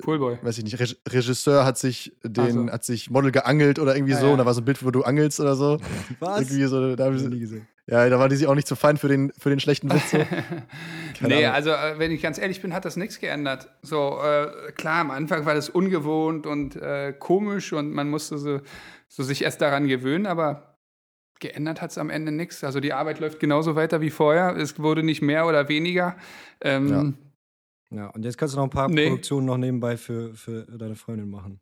Poolboy. Weiß ich nicht, Re Regisseur hat sich den, so. hat sich Model geangelt oder irgendwie ah, so. Ja. Und da war so ein Bild, wo du angelst oder so. Was? Irgendwie so, da habe ich nie gesehen. Ja, da war die sich auch nicht zu so fein für den, für den schlechten Witz. So. nee, Ahnung. also äh, wenn ich ganz ehrlich bin, hat das nichts geändert. So, äh, klar, am Anfang war das ungewohnt und äh, komisch und man musste so, so sich erst daran gewöhnen, aber geändert hat es am Ende nichts. Also die Arbeit läuft genauso weiter wie vorher. Es wurde nicht mehr oder weniger. Ähm, ja. ja, und jetzt kannst du noch ein paar nee. Produktionen noch nebenbei für, für deine Freundin machen.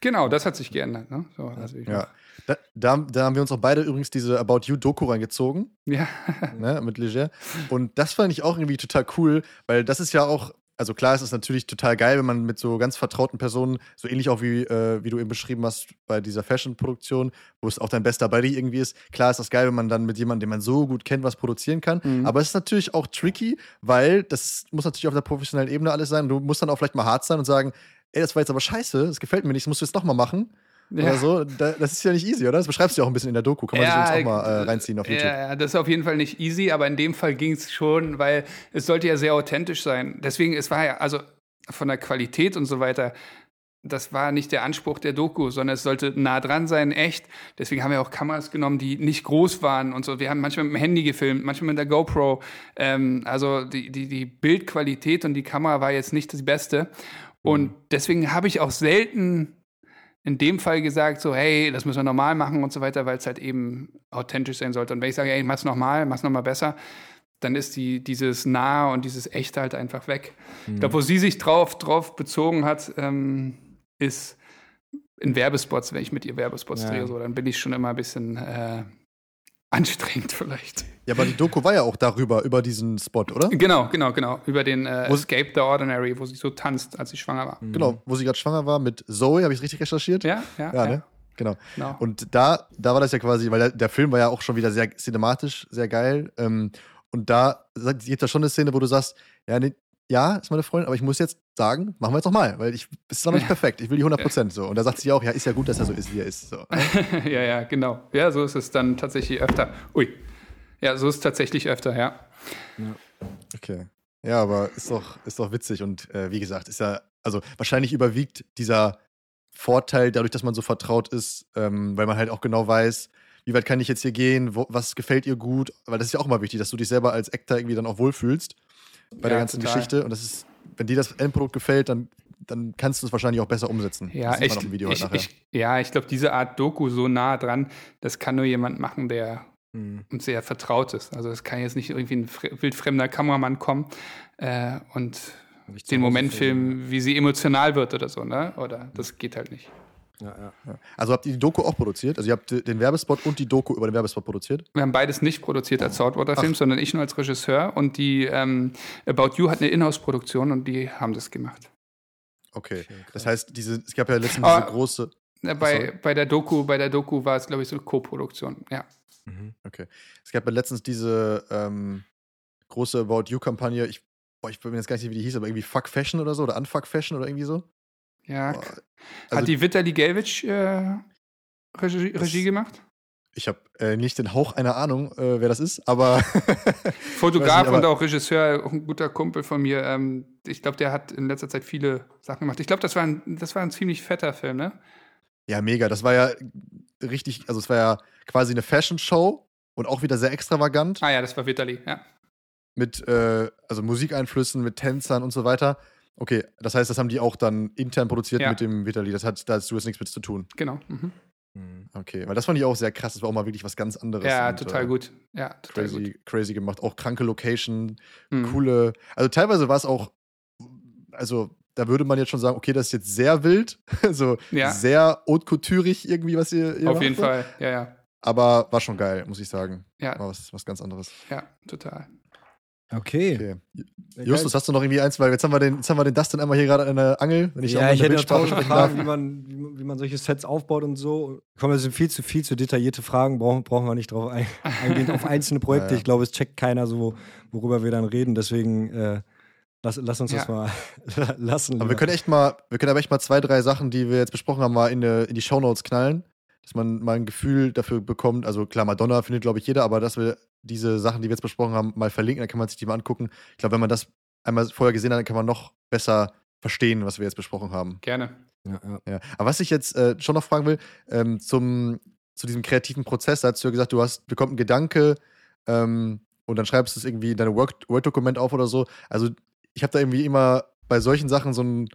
Genau, das hat sich geändert. Ne? So, also ja. Da, da, da, haben wir uns auch beide übrigens diese About You-Doku reingezogen. Ja. Ne, mit Leger. Und das fand ich auch irgendwie total cool, weil das ist ja auch, also klar, es ist natürlich total geil, wenn man mit so ganz vertrauten Personen, so ähnlich auch wie, äh, wie du eben beschrieben hast bei dieser Fashion-Produktion, wo es auch dein bester Buddy irgendwie ist. Klar ist das geil, wenn man dann mit jemandem, den man so gut kennt, was produzieren kann. Mhm. Aber es ist natürlich auch tricky, weil das muss natürlich auf der professionellen Ebene alles sein. Du musst dann auch vielleicht mal hart sein und sagen, ey, das war jetzt aber scheiße, das gefällt mir nicht, das musst du jetzt nochmal machen. Ja. Oder so. das ist ja nicht easy, oder? Das beschreibst du ja auch ein bisschen in der Doku. Kann man ja, sich uns auch mal äh, reinziehen auf YouTube. Ja, ja, das ist auf jeden Fall nicht easy, aber in dem Fall ging es schon, weil es sollte ja sehr authentisch sein. Deswegen, es war ja, also von der Qualität und so weiter, das war nicht der Anspruch der Doku, sondern es sollte nah dran sein, echt. Deswegen haben wir auch Kameras genommen, die nicht groß waren und so. Wir haben manchmal mit dem Handy gefilmt, manchmal mit der GoPro. Ähm, also die, die, die Bildqualität und die Kamera war jetzt nicht das Beste. Und mhm. deswegen habe ich auch selten in dem Fall gesagt, so, hey, das müssen wir normal machen und so weiter, weil es halt eben authentisch sein sollte. Und wenn ich sage, hey, mach's nochmal, mach's nochmal besser, dann ist die, dieses Nah und dieses Echte halt einfach weg. Mhm. Ich glaube, wo sie sich drauf, drauf bezogen hat, ähm, ist in Werbespots, wenn ich mit ihr Werbespots ja. drehe, so, dann bin ich schon immer ein bisschen äh, anstrengend vielleicht. Ja, aber die Doku war ja auch darüber, über diesen Spot, oder? Genau, genau, genau. Über den äh, Escape the Ordinary, wo sie so tanzt, als sie schwanger war. Mhm. Genau, wo sie gerade schwanger war mit Zoe, habe ich richtig recherchiert? Ja, ja. ja, ja. Ne? Genau. genau. Und da, da war das ja quasi, weil der, der, Film war ja auch schon wieder sehr cinematisch, sehr geil. Ähm, und da gibt es schon eine Szene, wo du sagst, ja, nee, ja, ist meine Freundin, aber ich muss jetzt sagen, machen wir jetzt nochmal, weil ich ist noch nicht perfekt. Ich will die 100 Prozent so. Und da sagt sie auch, ja, ist ja gut, dass er so ist, wie er ist. So. ja, ja, genau. Ja, so ist es dann tatsächlich öfter. Ui. Ja, so ist es tatsächlich öfter, ja. ja. Okay. Ja, aber ist doch, ist doch witzig und äh, wie gesagt, ist ja, also wahrscheinlich überwiegt dieser Vorteil dadurch, dass man so vertraut ist, ähm, weil man halt auch genau weiß, wie weit kann ich jetzt hier gehen, wo, was gefällt ihr gut, weil das ist ja auch immer wichtig, dass du dich selber als Actor irgendwie dann auch wohlfühlst bei ja, der ganzen total. Geschichte. Und das ist, wenn dir das Endprodukt gefällt, dann, dann kannst du es wahrscheinlich auch besser umsetzen. Ja, ich, ich, ich, ja, ich glaube, diese Art Doku so nah dran, das kann nur jemand machen, der mhm. uns sehr vertraut ist. Also es kann jetzt nicht irgendwie ein wildfremder Kameramann kommen äh, und den Moment filmen, wie sie emotional wird oder so, ne? Oder das geht halt nicht. Ja, ja. Also habt ihr die Doku auch produziert? Also ihr habt den Werbespot und die Doku über den Werbespot produziert? Wir haben beides nicht produziert als Saltwater-Film, sondern ich nur als Regisseur und die ähm, About You hat eine Inhouse-Produktion und die haben das gemacht. Okay. okay das heißt, diese, es gab ja letztens diese große. Bei, bei der Doku, bei der Doku war es, glaube ich, so eine Co-Produktion, ja. Mhm. Okay. Es gab ja letztens diese ähm, große About You-Kampagne, ich, boah, ich bin mir jetzt gar nicht, wie die hieß, aber irgendwie Fuck Fashion oder so oder Unfuck Fashion oder irgendwie so. Ja. Boah, also, Hat die Vitali Gelvic äh, Regie, Regie gemacht? Ich habe äh, nicht den Hauch einer Ahnung, äh, wer das ist, aber. Fotograf nicht, aber und auch Regisseur, auch ein guter Kumpel von mir. Ähm, ich glaube, der hat in letzter Zeit viele Sachen gemacht. Ich glaube, das, war ein, das war ein ziemlich fetter Film, ne? Ja, mega. Das war ja richtig, also es war ja quasi eine Fashion-Show und auch wieder sehr extravagant. Ah ja, das war Vitali, ja. Mit äh, also Musikeinflüssen, mit Tänzern und so weiter. Okay, das heißt, das haben die auch dann intern produziert ja. mit dem Vitali. Das hat, da hast du jetzt nichts mit zu tun. Genau. Mhm. mhm. Okay, weil das fand ich auch sehr krass. Das war auch mal wirklich was ganz anderes. Ja, und, total äh, gut. Ja, total crazy, gut. crazy gemacht. Auch kranke Location, mhm. coole. Also teilweise war es auch, also da würde man jetzt schon sagen, okay, das ist jetzt sehr wild, so Ja. sehr haute couturig irgendwie, was ihr, ihr Auf macht, jeden so. Fall, ja, ja. Aber war schon geil, muss ich sagen. Ja, War was, was ganz anderes. ja, total. Okay. Okay. Ja, Justus, hast du noch irgendwie eins, weil jetzt haben wir den, jetzt haben wir den Dustin einmal hier gerade an der Angel. Wenn ich ja, mal ich eine hätte noch Bildsprache tausend. Fragen, wie man, wie, man, wie man solche Sets aufbaut und so. Komm, das sind viel zu viel zu detaillierte Fragen, brauchen, brauchen wir nicht drauf ein, eingehen, auf einzelne Projekte. Ja, ja. Ich glaube, es checkt keiner so, worüber wir dann reden. Deswegen äh, lass, lass uns das Ja. mal lassen. Aber wir können echt mal, wir können aber echt mal zwei, drei Sachen, die wir jetzt besprochen haben, mal in, die- in die Shownotes knallen, dass man mal ein Gefühl dafür bekommt. Also klar, Madonna findet, glaube ich, jeder, aber dass wir diese Sachen, die wir jetzt besprochen haben, mal verlinken, dann kann man sich die mal angucken. Ich glaube, wenn man das einmal vorher gesehen hat, dann kann man noch besser verstehen, was wir jetzt besprochen haben. Gerne. ja, ja. Ja. Aber was ich jetzt äh, schon noch fragen will, ähm, zum, zu diesem kreativen Prozess, da hast du ja gesagt, du hast, bekommt ein Gedanke ähm, und dann schreibst du es irgendwie in dein Word- Word-Dokument auf oder so. Also ich habe da irgendwie immer bei solchen Sachen so ein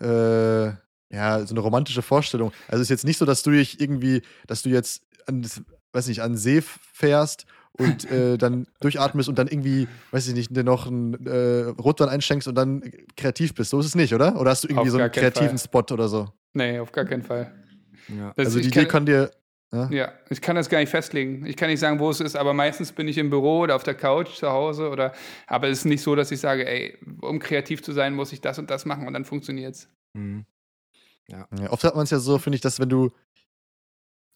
äh, ja, so eine romantische Vorstellung. Also es ist jetzt nicht so, dass du dich irgendwie, dass du jetzt an, weiß nicht, an den See fährst und äh, dann durchatmest und dann irgendwie, weiß ich nicht, dir noch einen äh, Rotwein einschenkst und dann kreativ bist. So ist es nicht, oder? Oder hast du irgendwie Auf so einen kreativen Fall. Spot oder so? Nee, auf gar keinen Fall. ja. Das- also die Idee kann- dir. Ja? Ja, ich kann das gar nicht festlegen. Ich kann nicht sagen, wo es ist, aber meistens bin ich im Büro oder auf der Couch zu Hause oder. Aber es ist nicht so, dass ich sage, ey, um kreativ zu sein, muss ich das und das machen und dann funktioniert's. Mhm. Ja, oft hat man es ja so, finde ich, dass wenn du.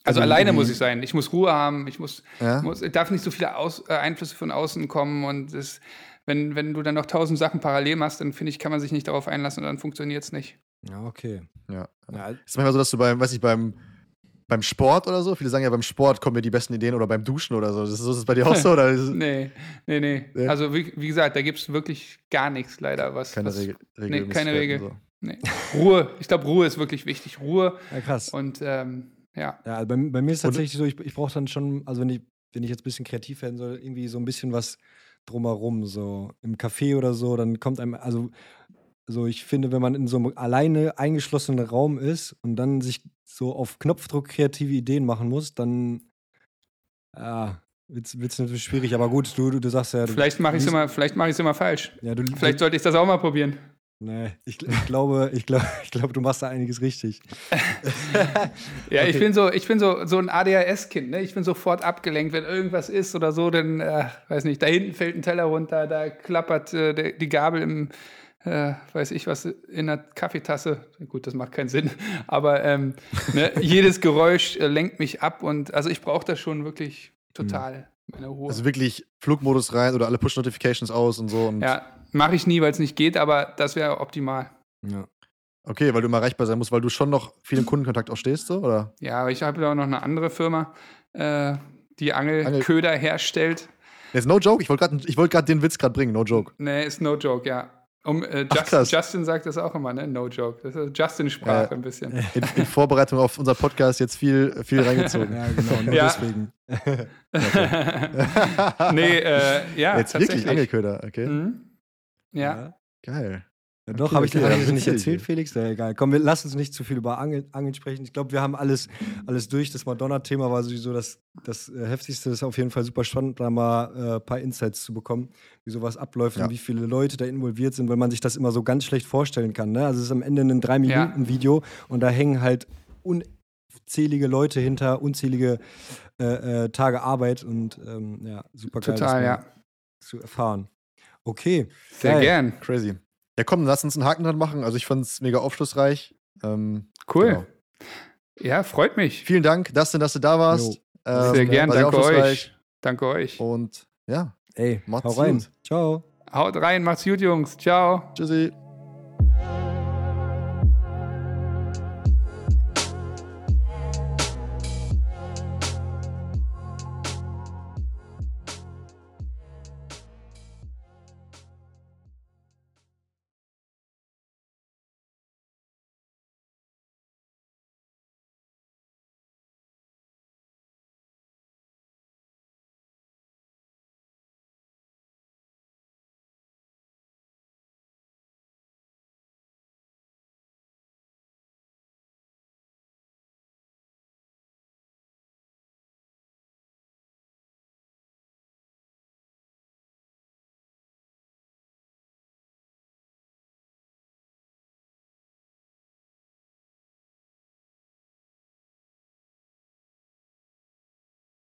Also alleine muss ich sein. Ich muss Ruhe haben. Ich muss, Ja? muss darf nicht so viele Aus, äh, Einflüsse von außen kommen und das, wenn, wenn du dann noch tausend Sachen parallel machst, dann finde ich, kann man sich nicht darauf einlassen und dann funktioniert's nicht. ja, okay. ja. Ja, Ist manchmal so, dass du beim, weiß ich, beim, beim Sport oder so, viele sagen ja, beim Sport kommen mir die besten Ideen oder beim Duschen oder so. Das ist, so ist es bei dir auch so? Oder ist es Nee, nee, nee. Ja. Also wie, wie gesagt, da gibt es wirklich gar nichts leider, was. keine was, Regel? nee, keine Regel. So. Nee. Ruhe, ich glaube, Ruhe ist wirklich wichtig. Ruhe ja krass. und ähm, ja. Ja, also bei, bei mir ist Und- tatsächlich so, ich, ich brauche dann schon, also wenn ich, wenn ich jetzt ein bisschen kreativ werden soll, irgendwie so ein bisschen was drumherum, so im Café oder so, dann kommt einem, also so ich finde, wenn man in so einem alleine eingeschlossenen Raum ist und dann sich so auf Knopfdruck kreative Ideen machen muss, dann ja, wird es natürlich schwierig, aber gut, du, du, du sagst ja, du, Vielleicht mache ich es immer, vielleicht mache ich immer falsch. ja, du, Vielleicht sollte ich das auch mal probieren. Nee, ich, ich glaube, ich glaube, ich glaube, du machst da einiges richtig. Ja, ich Okay. bin so, ich bin so, so ein ADHS-Kind, ne? Ich bin sofort abgelenkt, wenn irgendwas ist oder so, dann, äh, weiß nicht, da hinten fällt ein Teller runter, da klappert äh, der, die Gabel im, äh, weiß ich was, in der Kaffeetasse. Gut, das macht keinen Sinn, aber ähm, ne, jedes Geräusch äh, lenkt mich ab und also ich brauche das schon wirklich total, meine Ruhe. Also wirklich Flugmodus rein oder alle Push-Notifications aus und so. Und ja, mache ich nie, weil es nicht geht, aber das wäre optimal. Ja. Okay, weil du immer erreichbar sein musst, weil du schon noch viel im Kundenkontakt auch stehst, so, oder? Ja, aber ich habe ja auch noch eine andere Firma, äh, die Angelköder herstellt. Jetzt no joke, ich wollte gerade wollt den Witz gerade bringen, no joke. Nee, ist no joke, ja. Um, äh, Ach. Justin sagt das auch immer, ne? No joke. Das ist Justin-Sprache Ja. ein bisschen. In, in Vorbereitung auf unser Podcast jetzt viel, viel reingezogen. ja, genau, nur Ja. deswegen. nee, äh, ja, jetzt tatsächlich. wirklich Angelköder, okay. Mhm. Ja. Geil. Ja, doch, Okay, habe ich, okay, ja, das nicht erzählt, Felix? Ja, egal. Komm, wir lassen uns nicht zu viel über Angel, Angeln sprechen. Ich glaube, wir haben alles, alles durch. Das Madonna-Thema war sowieso das, das äh, Heftigste. Das ist auf jeden Fall super spannend, da mal ein äh, paar Insights zu bekommen, wie sowas abläuft Ja. und wie viele Leute da involviert sind, weil man sich das immer so ganz schlecht vorstellen kann. Ne? Also es ist am Ende ein drei Minuten Video und da hängen halt unzählige Leute hinter, unzählige äh, äh, Tage Arbeit und ähm, ja, super geil, Total, ja. zu erfahren. Okay. Sehr geil. gern. Crazy. Ja, komm, lass uns einen Haken dran machen. Also ich fand es mega aufschlussreich. Ähm, Cool. genau. Ja, freut mich. Vielen Dank, Dustin, dass du da warst. Ähm, Sehr gern. Danke euch. Danke euch. Und ja, Ey, Macht's gut. Ciao. Haut rein, macht's gut, Jungs. Ciao. tschüssi.